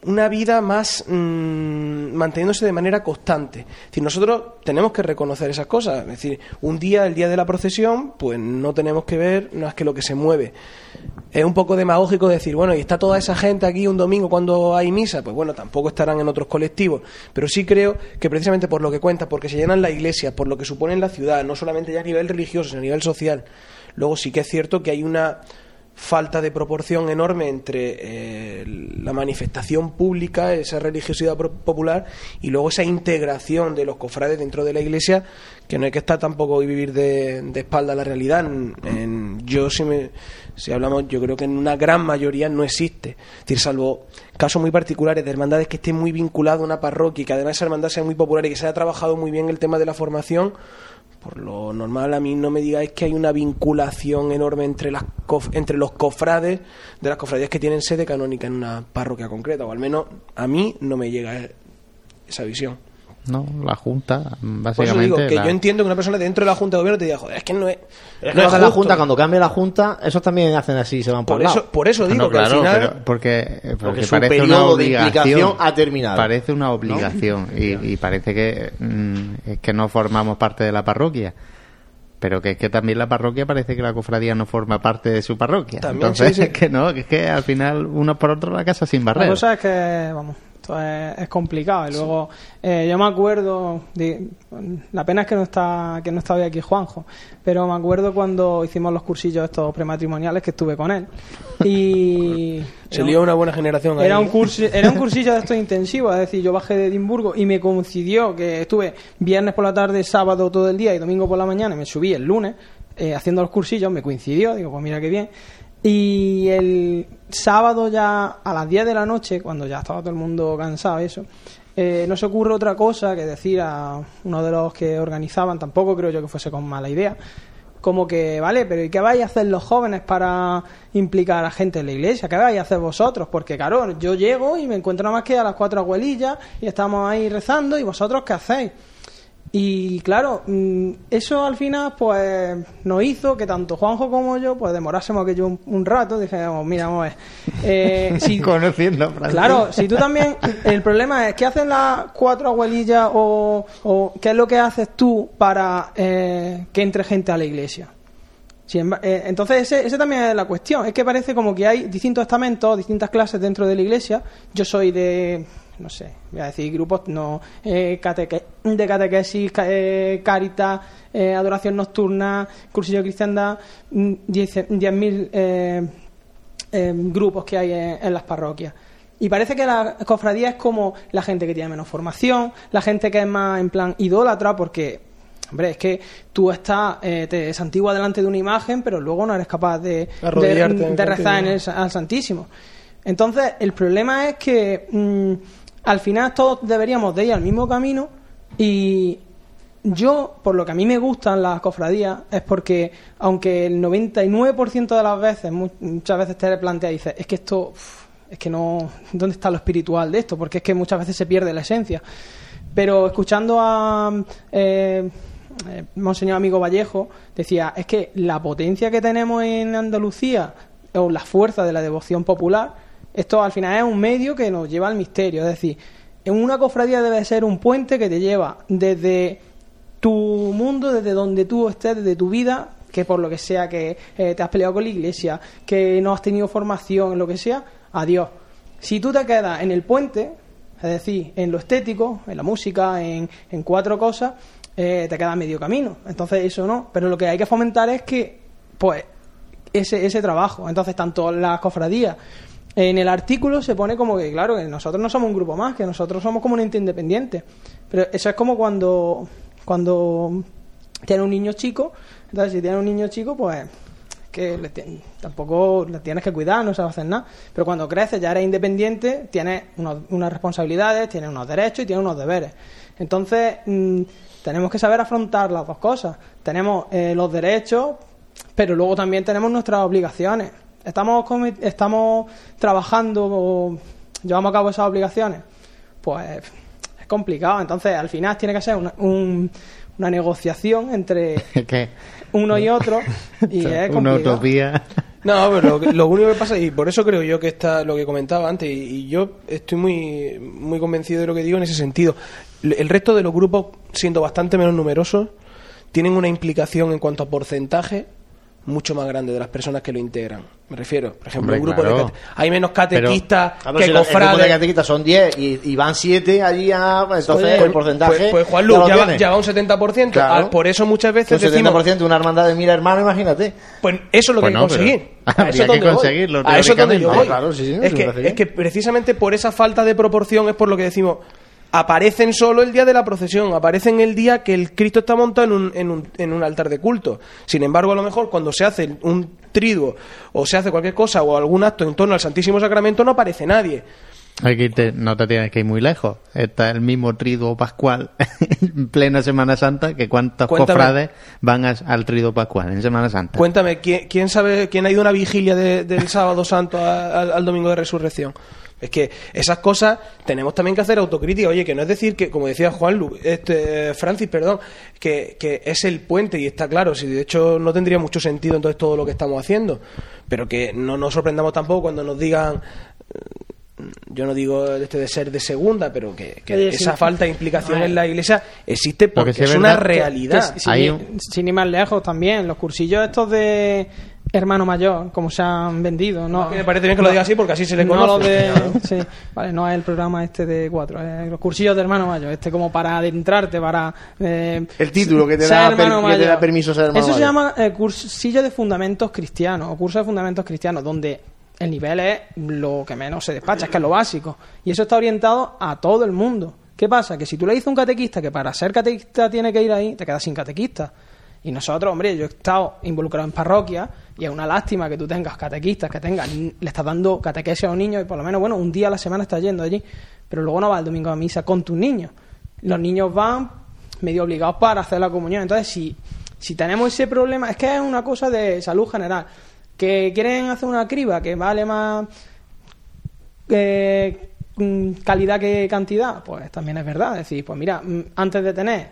C: una vida más mm, manteniéndose de manera constante. Es nosotros tenemos que reconocer esas cosas. Es decir, un día, el día de la procesión, pues no tenemos que ver más que lo que se mueve. Es un poco demagógico decir, bueno, y está toda esa gente aquí un domingo cuando hay misa, pues bueno, tampoco estarán en otros colectivos. Pero sí creo que precisamente por lo que cuenta, porque se llenan la iglesia, por lo que supone en la ciudad, no solamente ya a nivel religioso, sino a nivel social. Luego sí que es cierto que hay una falta de proporción enorme entre eh, la manifestación pública, esa religiosidad popular y luego esa integración de los cofrades dentro de la iglesia, que no hay que estar tampoco y vivir de, espalda a la realidad. Yo, si, si hablamos, yo creo que en una gran mayoría no existe. Es decir, salvo casos muy particulares de hermandades que estén muy vinculadas a una parroquia que además esa hermandad sea muy popular y que se haya trabajado muy bien el tema de la formación, por lo normal a mí no me digáis que hay una vinculación enorme entre las entre los cofrades de las cofradías que tienen sede canónica en una parroquia concreta o al menos a mí no me llega esa visión
B: no, la Junta, básicamente.
C: Por digo que yo entiendo que una persona dentro de la Junta de Gobierno te diga, joder, es que no es.
A: Es no es la Junta, cuando cambia la Junta, esos también hacen así, se van por,
C: por eso Por eso digo que al final.
B: porque, porque, parece una obligación.
A: ha terminado.
B: Parece una obligación y, parece que, mm, es que no formamos parte de la parroquia pero que es que también la parroquia parece que la cofradía no forma parte de su parroquia. Entonces, <laughs> es que no, que es que al final uno por otro la casa sin barrer.
J: La cosa es que, vamos, esto es, complicado. Y luego, eh, yo me acuerdo, de, la pena es que no está que no estaba aquí Juanjo, pero me acuerdo cuando hicimos los cursillos estos prematrimoniales que estuve con él. Y... <laughs>
C: Se lió una buena generación
J: Era un, curso, era un cursillo de estos intensivos, es decir, yo bajé de Edimburgo y me coincidió que estuve viernes por la tarde, sábado todo el día y domingo por la mañana y me subí el lunes eh, haciendo los cursillos, me coincidió, digo, pues mira qué bien. Y el sábado ya a las 10 de la noche, cuando ya estaba todo el mundo cansado, eso, eh, no se ocurre otra cosa que decir a uno de los que organizaban, tampoco creo yo que fuese con mala idea, como que, vale, pero ¿y qué vais a hacer los jóvenes para implicar a la gente en la iglesia? ¿Qué vais a hacer vosotros? Porque, claro, yo llego y me encuentro más que a las cuatro abuelillas y estamos ahí rezando y vosotros ¿qué hacéis? Y claro, mm, eso al final pues nos hizo que tanto Juanjo como yo pues demorásemos aquello un, un rato. Dijimos, mira, vamos a ver. Eh, <laughs> si,
B: Conociendo
J: Claro, si tú también... El problema es, ¿qué hacen las cuatro abuelillas o, o qué es lo que haces tú para eh, que entre gente a la iglesia? Eh, entonces, ese, ese, también es la cuestión. Es que parece como que hay distintos estamentos, distintas clases dentro de la iglesia. Yo soy de no sé, voy a decir grupos no eh, de catequesis, eh, caritas, eh, adoración nocturna, cursillo de cristiandad, 10.000 mm, eh, grupos que hay en, las parroquias. Y parece que la cofradía es como la gente que tiene menos formación, la gente que es más en plan idólatra, porque, hombre, es que tú estás, te santigua delante de una imagen, pero luego no eres capaz de, de, rezar en el, al Santísimo. Entonces, el problema es que mm, al final todos deberíamos de ir al mismo camino y yo, por lo que a mí me gustan las cofradías, es porque aunque el 99% de las veces, muchas veces te plantea y dices, es que esto, es que no, ¿dónde está lo espiritual de esto? Porque es que muchas veces se pierde la esencia. Pero escuchando a eh, eh, Monseñor Amigo Vallejo, decía, es que la potencia que tenemos en Andalucía, o la fuerza de la devoción popular, esto al final es un medio que nos lleva al misterio. Es decir, en una cofradía debe ser un puente que te lleva desde tu mundo, desde donde tú estés, desde tu vida, que por lo que sea que eh, te has peleado con la iglesia, que no has tenido formación, lo que sea, adiós. Si tú te quedas en el puente, es decir, en lo estético, en la música, en, cuatro cosas, eh, te queda medio camino. Entonces eso no. Pero lo que hay que fomentar es que, pues, ese, ese trabajo. Entonces, tanto las cofradías en el artículo se pone como que, claro, que nosotros no somos un grupo más, que nosotros somos como un ente independiente. Pero eso es como cuando, cuando tiene un niño chico, entonces si tiene un niño chico, pues que tampoco le tienes que cuidar, no sabes hacer nada. Pero cuando creces, ya eres independiente, tienes unas responsabilidades, tienes unos derechos y tienes unos deberes. Entonces, mm, tenemos que saber afrontar las dos cosas. Tenemos eh, los derechos, pero luego también tenemos nuestras obligaciones estamos, estamos trabajando, llevamos a cabo esas obligaciones, pues es complicado. Entonces, al final tiene que ser una, una negociación entre <laughs> uno y otro y <laughs> es
B: Una utopía.
C: No, pero lo, único que pasa, y por eso creo yo que está lo que comentaba antes, y, yo estoy muy, muy convencido de lo que digo en ese sentido. El resto de los grupos, siendo bastante menos numerosos, tienen una implicación en cuanto a porcentaje mucho más grande de las personas que lo integran. Me refiero, por ejemplo, un grupo de hay menos catequistas que si cofrades.
A: de catequistas son 10 y, van 7 allí a pues entonces el porcentaje
C: pues, pues Juan Luz ya, va, ya, va, un 70%, ah, por eso muchas veces
A: un 70% de una hermandad de mira hermano, imagínate.
C: Pues eso es lo que hay que conseguir. <laughs>
B: A eso que conseguirlo.
C: A eso es donde yo voy. es, que, es que precisamente por esa falta de proporción es por lo que decimos aparecen solo el día de la procesión, aparecen el día que el Cristo está montado en un, en un, en un altar de culto. Sin embargo, a lo mejor cuando se hace un triduo o se hace cualquier cosa o algún acto en torno al Santísimo Sacramento no aparece nadie.
B: Aquí no te tienes que ir muy lejos. Está el mismo triduo pascual <laughs> en plena Semana Santa que cuántos cofrades van al triduo pascual en Semana Santa.
C: Cuéntame, ¿quién, sabe quién ha ido a una vigilia del sábado santo al domingo de resurrección? Es que esas cosas tenemos también que hacer autocrítica. Oye, que no es decir que, como decía Juan Lu, este, Francis, perdón, que, que, es el puente y está claro. Si de hecho no tendría mucho sentido entonces todo lo que estamos haciendo. Pero que no nos sorprendamos tampoco cuando nos digan eh, yo no digo este de ser de segunda, pero que, esa falta de implicación en la iglesia existe porque es, una realidad.
J: sin, sin, ir más lejos también, los cursillos estos de hermano mayor, como se han vendido. No,
C: me parece bien que lo diga así porque así se le conoce.
J: No, de, <laughs> sí, vale, no es el programa este de cuatro, es los cursillos de hermano mayor, este como para adentrarte, para...
A: Eh, el título que te, da, que te da permiso ser hermano
J: Eso
A: se
J: llama eh, cursillo de fundamentos cristianos o curso de fundamentos cristianos, donde el nivel es lo que menos se despacha, es que es lo básico. Y eso está orientado a todo el mundo. ¿Qué pasa? Que si tú le dices a un catequista que para ser catequista tiene que ir ahí, te quedas sin catequista. Y nosotros, hombre, yo he estado involucrado en parroquia y es una lástima que tú tengas catequistas, que tengas, le estás dando catequesis a un niño y por lo menos, bueno, un día a la semana estás yendo allí, pero luego no vas el domingo a misa con tus niños. Los niños van medio obligados para hacer la comunión. Entonces, si, si tenemos ese problema, es que es una cosa de salud general. Que quieren hacer una criba que vale más eh, calidad que cantidad, pues también es verdad. Es decir, pues mira, mm, antes de tener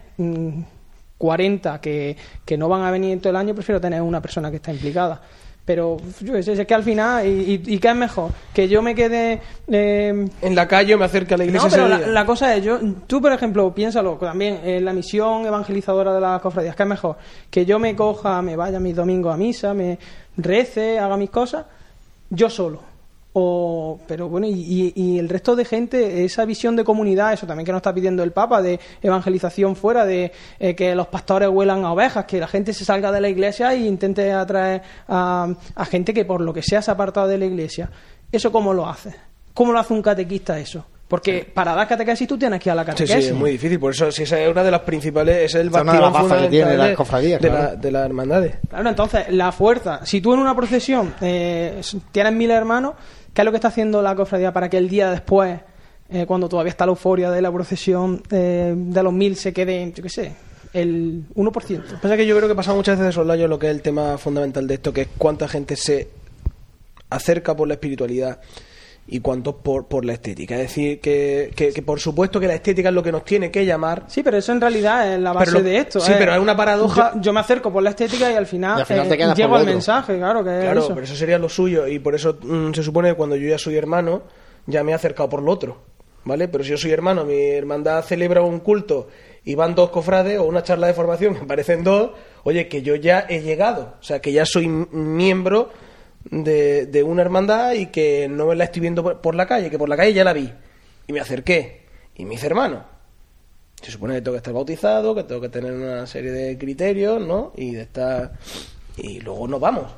J: 40 mm, que, que no van a venir todo el año, prefiero tener una persona que está implicada. Pero yo sé, que al final, y, y, qué es mejor? Que yo me quede.
C: Eh, en la calle o me acerque a la iglesia.
J: No, pero la, cosa es, yo, tú por ejemplo, piénsalo también, en la misión evangelizadora de las cofradías, ¿qué es mejor? Que yo me coja, me vaya mis domingos a misa, me rece, haga mis cosas, yo solo o, pero bueno, y, el resto de gente, esa visión de comunidad, eso también que nos está pidiendo el Papa, de evangelización fuera, de eh, que los pastores huelan a ovejas, que la gente se salga de la iglesia e intente atraer a, gente que por lo que sea se ha apartado de la iglesia. ¿Eso cómo lo hace? ¿Cómo lo hace un catequista eso? Porque para dar catequesis tú tienes que ir a la catequesis.
C: Sí, sí, es muy difícil. Por eso, si esa es una de las principales, es el bastión fundamental de, las cofradías, de, la, de las hermandades.
J: Claro, entonces, la fuerza. Si tú en una procesión eh, tienes mil hermanos, ¿Qué es lo que está haciendo la cofradía para que el día después, eh, cuando todavía está la euforia de la procesión eh, de los mil, se quede, yo qué sé, el 1%?
C: Pasa que yo creo que pasa muchas veces de soslayo lo que es el tema fundamental de esto, que es cuánta gente se acerca por la espiritualidad y cuántos por, por la estética. Es decir, que, que, por supuesto que la estética es lo que nos tiene que llamar.
J: Sí, pero eso en realidad es la base de esto.
C: Sí, pero hay una paradoja.
J: Yo, me acerco por la estética y al final, eh, llego al mensaje, claro. Que
C: claro,
J: eso.
C: pero eso sería lo suyo y por eso mm, se supone que cuando yo ya soy hermano, ya me he acercado por lo otro. ¿Vale? Pero si yo soy hermano, mi hermandad celebra un culto y van dos cofrades o una charla de formación, <laughs> me parecen dos, oye, que yo ya he llegado, o sea, que ya soy miembro de, de, una hermandad y que no me la estoy viendo por, la calle, que por la calle ya la vi. Y me acerqué. Y me hice hermano. Se supone que tengo que estar bautizado, que tengo que tener una serie de criterios, ¿no? Y de estar... Y luego nos vamos.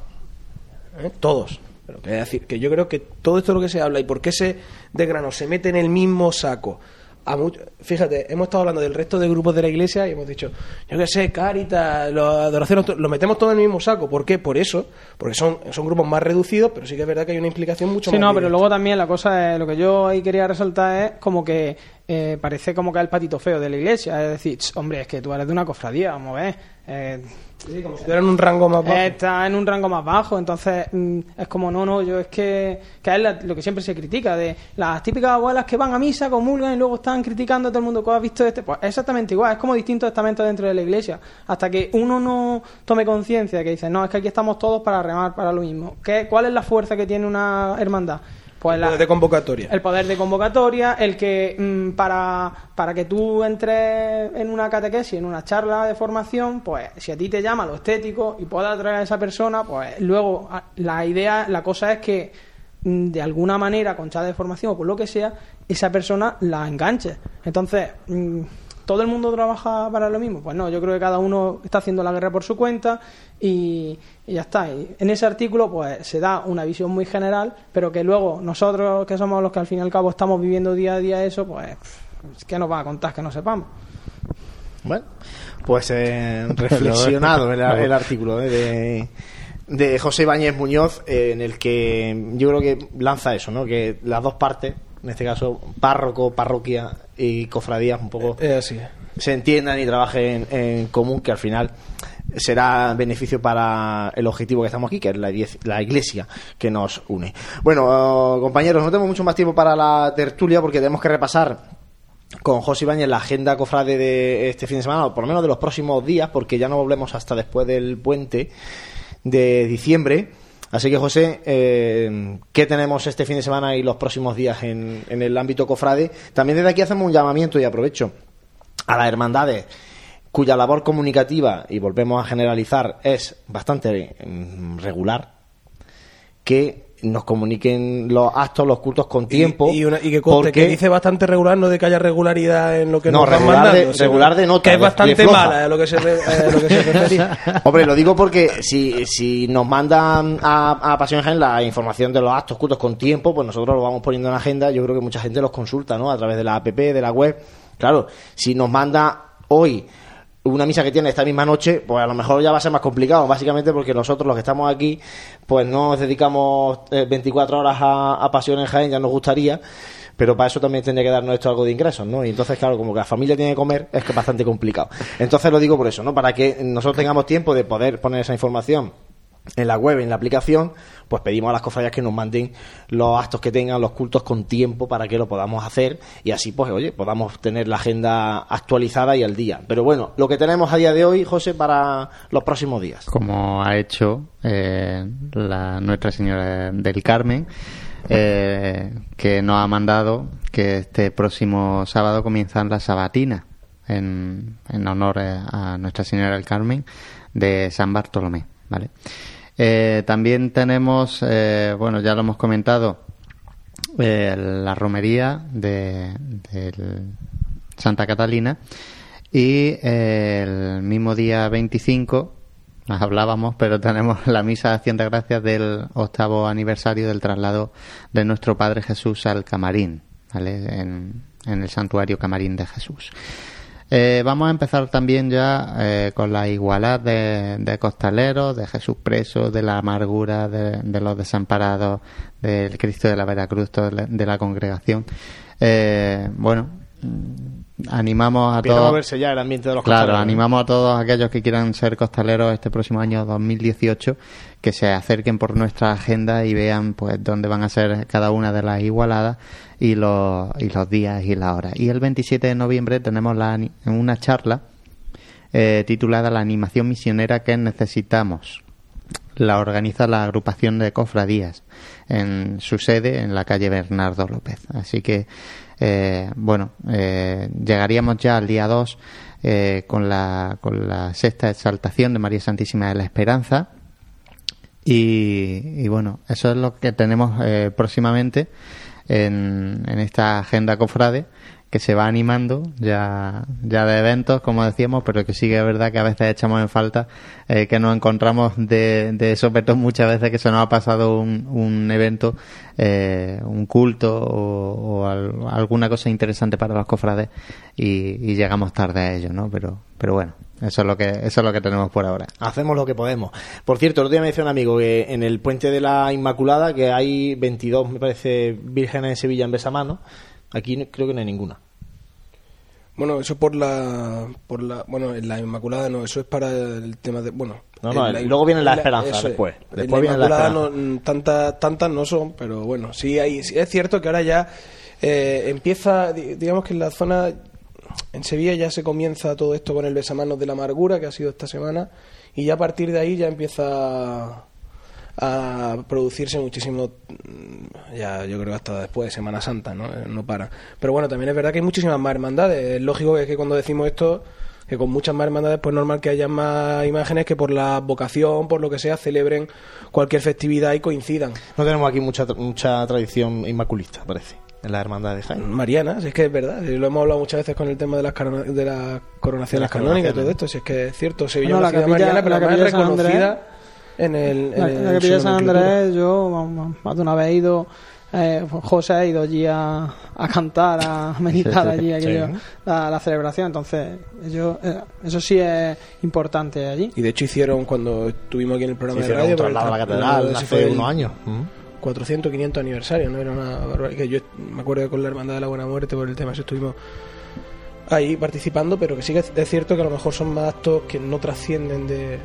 C: ¿eh? Todos. Pero que decir que yo creo que todo esto lo que se habla y por qué se de grano se mete en el mismo saco fíjate, hemos estado hablando del resto de grupos de la iglesia y hemos dicho, yo qué sé, Caritas, los adoraciones, lo metemos todo en el mismo saco. ¿Por qué? Por eso, porque son, son grupos más reducidos, pero sí que es verdad que hay una implicación mucho
J: más.
C: Sí,
J: no, pero luego también la cosa es, lo que yo ahí quería resaltar es como que eh, parece como que es el patito feo de la iglesia. Es decir, hombre, es que tú eres de una cofradía, vamos a ver. Eh,
C: Sí, como si estuviera en un rango más bajo.
J: Está en un rango más bajo, entonces mm, es como, no, no, yo es que, que es lo que siempre se critica, de las típicas abuelas que van a misa, comulgan y luego están criticando a todo el mundo que ha visto este. Pues exactamente igual, es como distintos estamentos dentro de la iglesia. Hasta que uno no tome conciencia, que dice, no, es que aquí estamos todos para remar para lo mismo. ¿Qué, ¿Cuál es la fuerza que tiene una hermandad?
C: Pues el poder de convocatoria.
J: El poder de convocatoria, el que mm, para, para que tú entres en una catequesis, en una charla de formación, pues si a ti te llama lo estético y puedas atraer a esa persona, pues luego la idea, la cosa es que mm, de alguna manera, con charla de formación o por lo que sea, esa persona la enganche. Entonces, mm, ¿todo el mundo trabaja para lo mismo? Pues no, yo creo que cada uno está haciendo la guerra por su cuenta y, ya está. en ese artículo pues se da una visión muy general, pero que luego nosotros que somos los que al fin y al cabo estamos viviendo día a día eso, pues ¿qué nos va a contar que no sepamos?
A: Bueno, pues eh, <laughs> reflexionado el, artículo eh, de, de José Ibáñez Muñoz, eh, en el que yo creo que lanza eso, ¿no? Que las dos partes, en este caso párroco, parroquia y cofradías, un poco se entiendan y trabajen en común, que al final será beneficio para el objetivo que estamos aquí, que es la, iglesia que nos une. Bueno, compañeros, no tenemos mucho más tiempo para la tertulia porque tenemos que repasar con José Ibáñez la agenda cofrade de este fin de semana, o por lo menos de los próximos días, porque ya no volvemos hasta después del puente de diciembre. Así que, José, eh, ¿qué tenemos este fin de semana y los próximos días en, en el ámbito cofrade? También desde aquí hacemos un llamamiento y aprovecho a las hermandades cuya labor comunicativa, y volvemos a generalizar, es bastante mm, regular, que nos comuniquen los actos, los cultos con tiempo.
C: Y, que, porque... dice bastante regular, no de que haya regularidad en lo que nos
A: regular De, regular de nota.
C: Que es bastante mala a lo que se, <laughs> refiere.
A: Hombre, lo digo porque si, si nos mandan a, a Pasión Gen la información de los actos, cultos con tiempo, pues nosotros lo vamos poniendo en agenda. Yo creo que mucha gente los consulta, ¿no? A través de la app, de la web. Claro, si nos manda hoy una misa que tiene esta misma noche, pues a lo mejor ya va a ser más complicado, básicamente porque nosotros los que estamos aquí, pues no nos dedicamos 24 eh, horas a, a Pasión en Jaén, ya nos gustaría, pero para eso también tendría que darnos esto algo de ingresos, ¿no? Y entonces, claro, como que la familia tiene que comer, es que es bastante complicado. Entonces lo digo por eso, ¿no? Para que nosotros tengamos tiempo de poder poner esa información en la web, en la aplicación, pues pedimos a las cofradías que nos manden los actos que tengan, los cultos con tiempo para que lo podamos hacer y así, pues, oye, podamos tener la agenda actualizada y al día. Pero bueno, lo que tenemos a día de hoy, José, para los próximos días.
B: Como ha hecho eh, la Nuestra Señora del Carmen, eh, que nos ha mandado que este próximo sábado comienzan las sabatinas en, en honor a Nuestra Señora del Carmen de San Bartolomé, ¿vale? Eh, también tenemos, eh, bueno, ya lo hemos comentado, eh, la romería de, Santa Catalina y el mismo día 25 nos hablábamos, pero tenemos la misa de Acción de Gracias del octavo aniversario del traslado de nuestro Padre Jesús al Camarín, ¿vale? en el santuario Camarín de Jesús. Eh, vamos a empezar también ya eh, con la igualdad de, costaleros, de Jesús preso, de la amargura de, los desamparados, del Cristo de la Veracruz, de la congregación. Eh, bueno, animamos a todos.
A: A verse ya el ambiente de los
B: claro, animamos a todos aquellos que quieran ser costaleros este próximo año 2018 que se acerquen por nuestra agenda y vean pues dónde van a ser cada una de las igualadas y los, y los días y la hora. Y el 27 de noviembre tenemos la, una charla eh, titulada La animación misionera que necesitamos. La organiza la agrupación de cofradías en su sede en la calle Bernardo López. Así que eh, bueno, eh, llegaríamos ya al día 2 eh, con, la, con la sexta exaltación de María Santísima de la Esperanza. Y, bueno, eso es lo que tenemos próximamente en, en esta agenda cofrade que se va animando ya, ya de eventos, como decíamos, pero que sí que es verdad que a veces echamos en falta eh, que nos encontramos de, de sopetón muchas veces que se nos ha pasado un, un evento, eh, un culto o, alguna cosa interesante para los cofrades y, y, llegamos tarde a ello, ¿no? Pero, pero bueno. Eso es lo que eso es lo que tenemos por ahora.
A: Hacemos lo que podemos. Por cierto, el otro día me decía un amigo que en el puente de la Inmaculada que hay 22, me parece, vírgenes en Sevilla en Besamano. Aquí creo que no hay ninguna.
C: Bueno, eso por la, por la, bueno, en la Inmaculada no, eso es para el tema de, bueno.
A: No, no, luego viene la esperanza después. Después
C: viene la esperanza. No, tantas, tantas no son, pero bueno, sí hay, es cierto que ahora ya eh, empieza, digamos que en la zona, en Sevilla ya se comienza todo esto con el besamanos de la amargura que ha sido esta semana y ya a partir de ahí ya empieza a producirse muchísimo, mm, ya yo creo que hasta después de Semana Santa, ¿no? Eh, no para. Pero bueno, también es verdad que hay muchísimas más hermandades. Es lógico que, que cuando decimos esto, que con muchas más hermandades, pues normal que haya más imágenes que por la vocación, por lo que sea, celebren cualquier festividad y coincidan.
A: No tenemos aquí mucha, mucha tradición inmaculista, parece en la hermandad de Jaén.
C: Mariana, si es que es verdad, lo hemos hablado muchas veces con el tema de las, de las coronaciones canónicas y todo esto, si es que es cierto, Sevilla
J: no, la capilla, Mariana, pero la, reconocida
C: en el,
J: en la, capilla de San Andrés yo más de una vez he ido eh, José ha ido allí a, a cantar a <laughs> meditar allí la, la, celebración. Entonces yo, eh, eso sí es importante allí.
C: Y de hecho hicieron cuando estuvimos aquí en el programa
A: de
C: radio
A: la catedral hace unos años.
C: 400 500 aniversario no era una que yo me acuerdo que con la hermandad de la buena muerte por el tema eso estuvimos ahí participando pero que sí que es cierto que a lo mejor son más actos que no trascienden de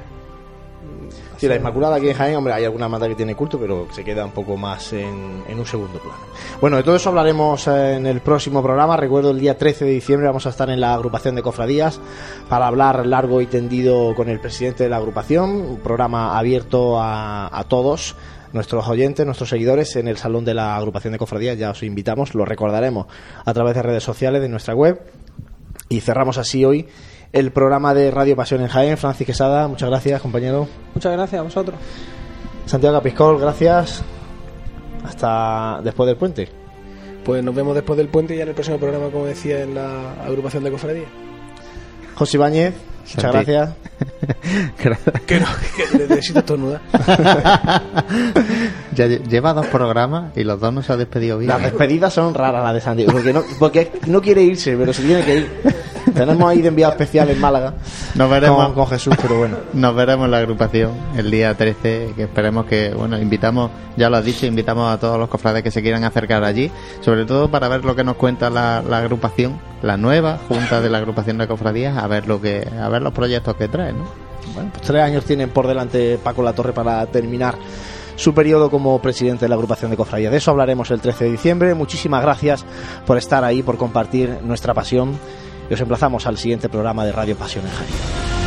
A: Sí, la Inmaculada aquí en Jaén, hombre, hay alguna mata que tiene culto, pero se queda un poco más en, un segundo plano. Bueno, de todo eso hablaremos eh, en el próximo programa. Recuerdo el día 13 de diciembre vamos a estar en la agrupación de cofradías para hablar largo y tendido con el presidente de la agrupación. Un programa abierto a, a todos nuestros oyentes, nuestros seguidores en el salón de la agrupación de cofradías. Ya os invitamos, lo recordaremos a través de redes sociales de nuestra web. Y cerramos así hoy el programa de Radio Pasión en Jaén. Francis Quesada, muchas gracias, compañero.
J: Muchas gracias a vosotros.
A: Santiago Capiscol, gracias. Hasta después del puente.
C: Pues nos vemos después del puente y ya en el próximo programa, como decía, en la agrupación de cofradía.
A: José Ibáñez, muchas gracias. <laughs>
C: que no, que necesito estornudar. <laughs>
B: ya lleva dos programas y los dos no se ha despedido bien.
A: Las despedidas son raras las de Santiago, porque no, porque no quiere irse, pero se tiene que ir. Tenemos ahí de enviado especial en Málaga.
B: Nos veremos
A: con, Jesús, pero bueno.
B: Nos veremos en la agrupación el día 13, que esperemos que, bueno, invitamos, ya lo has dicho, invitamos a todos los cofrades que se quieran acercar allí, sobre todo para ver lo que nos cuenta la, la agrupación, la nueva junta de la agrupación de cofradías, a ver lo que, a ver los proyectos que trae, ¿no?
A: Bueno, pues tres años tienen por delante Paco La Torre para terminar su periodo como presidente de la agrupación de cofradías. De eso hablaremos el 13 de diciembre. Muchísimas gracias por estar ahí, por compartir nuestra pasión y os emplazamos al siguiente programa de Radio Pasión en Jaén.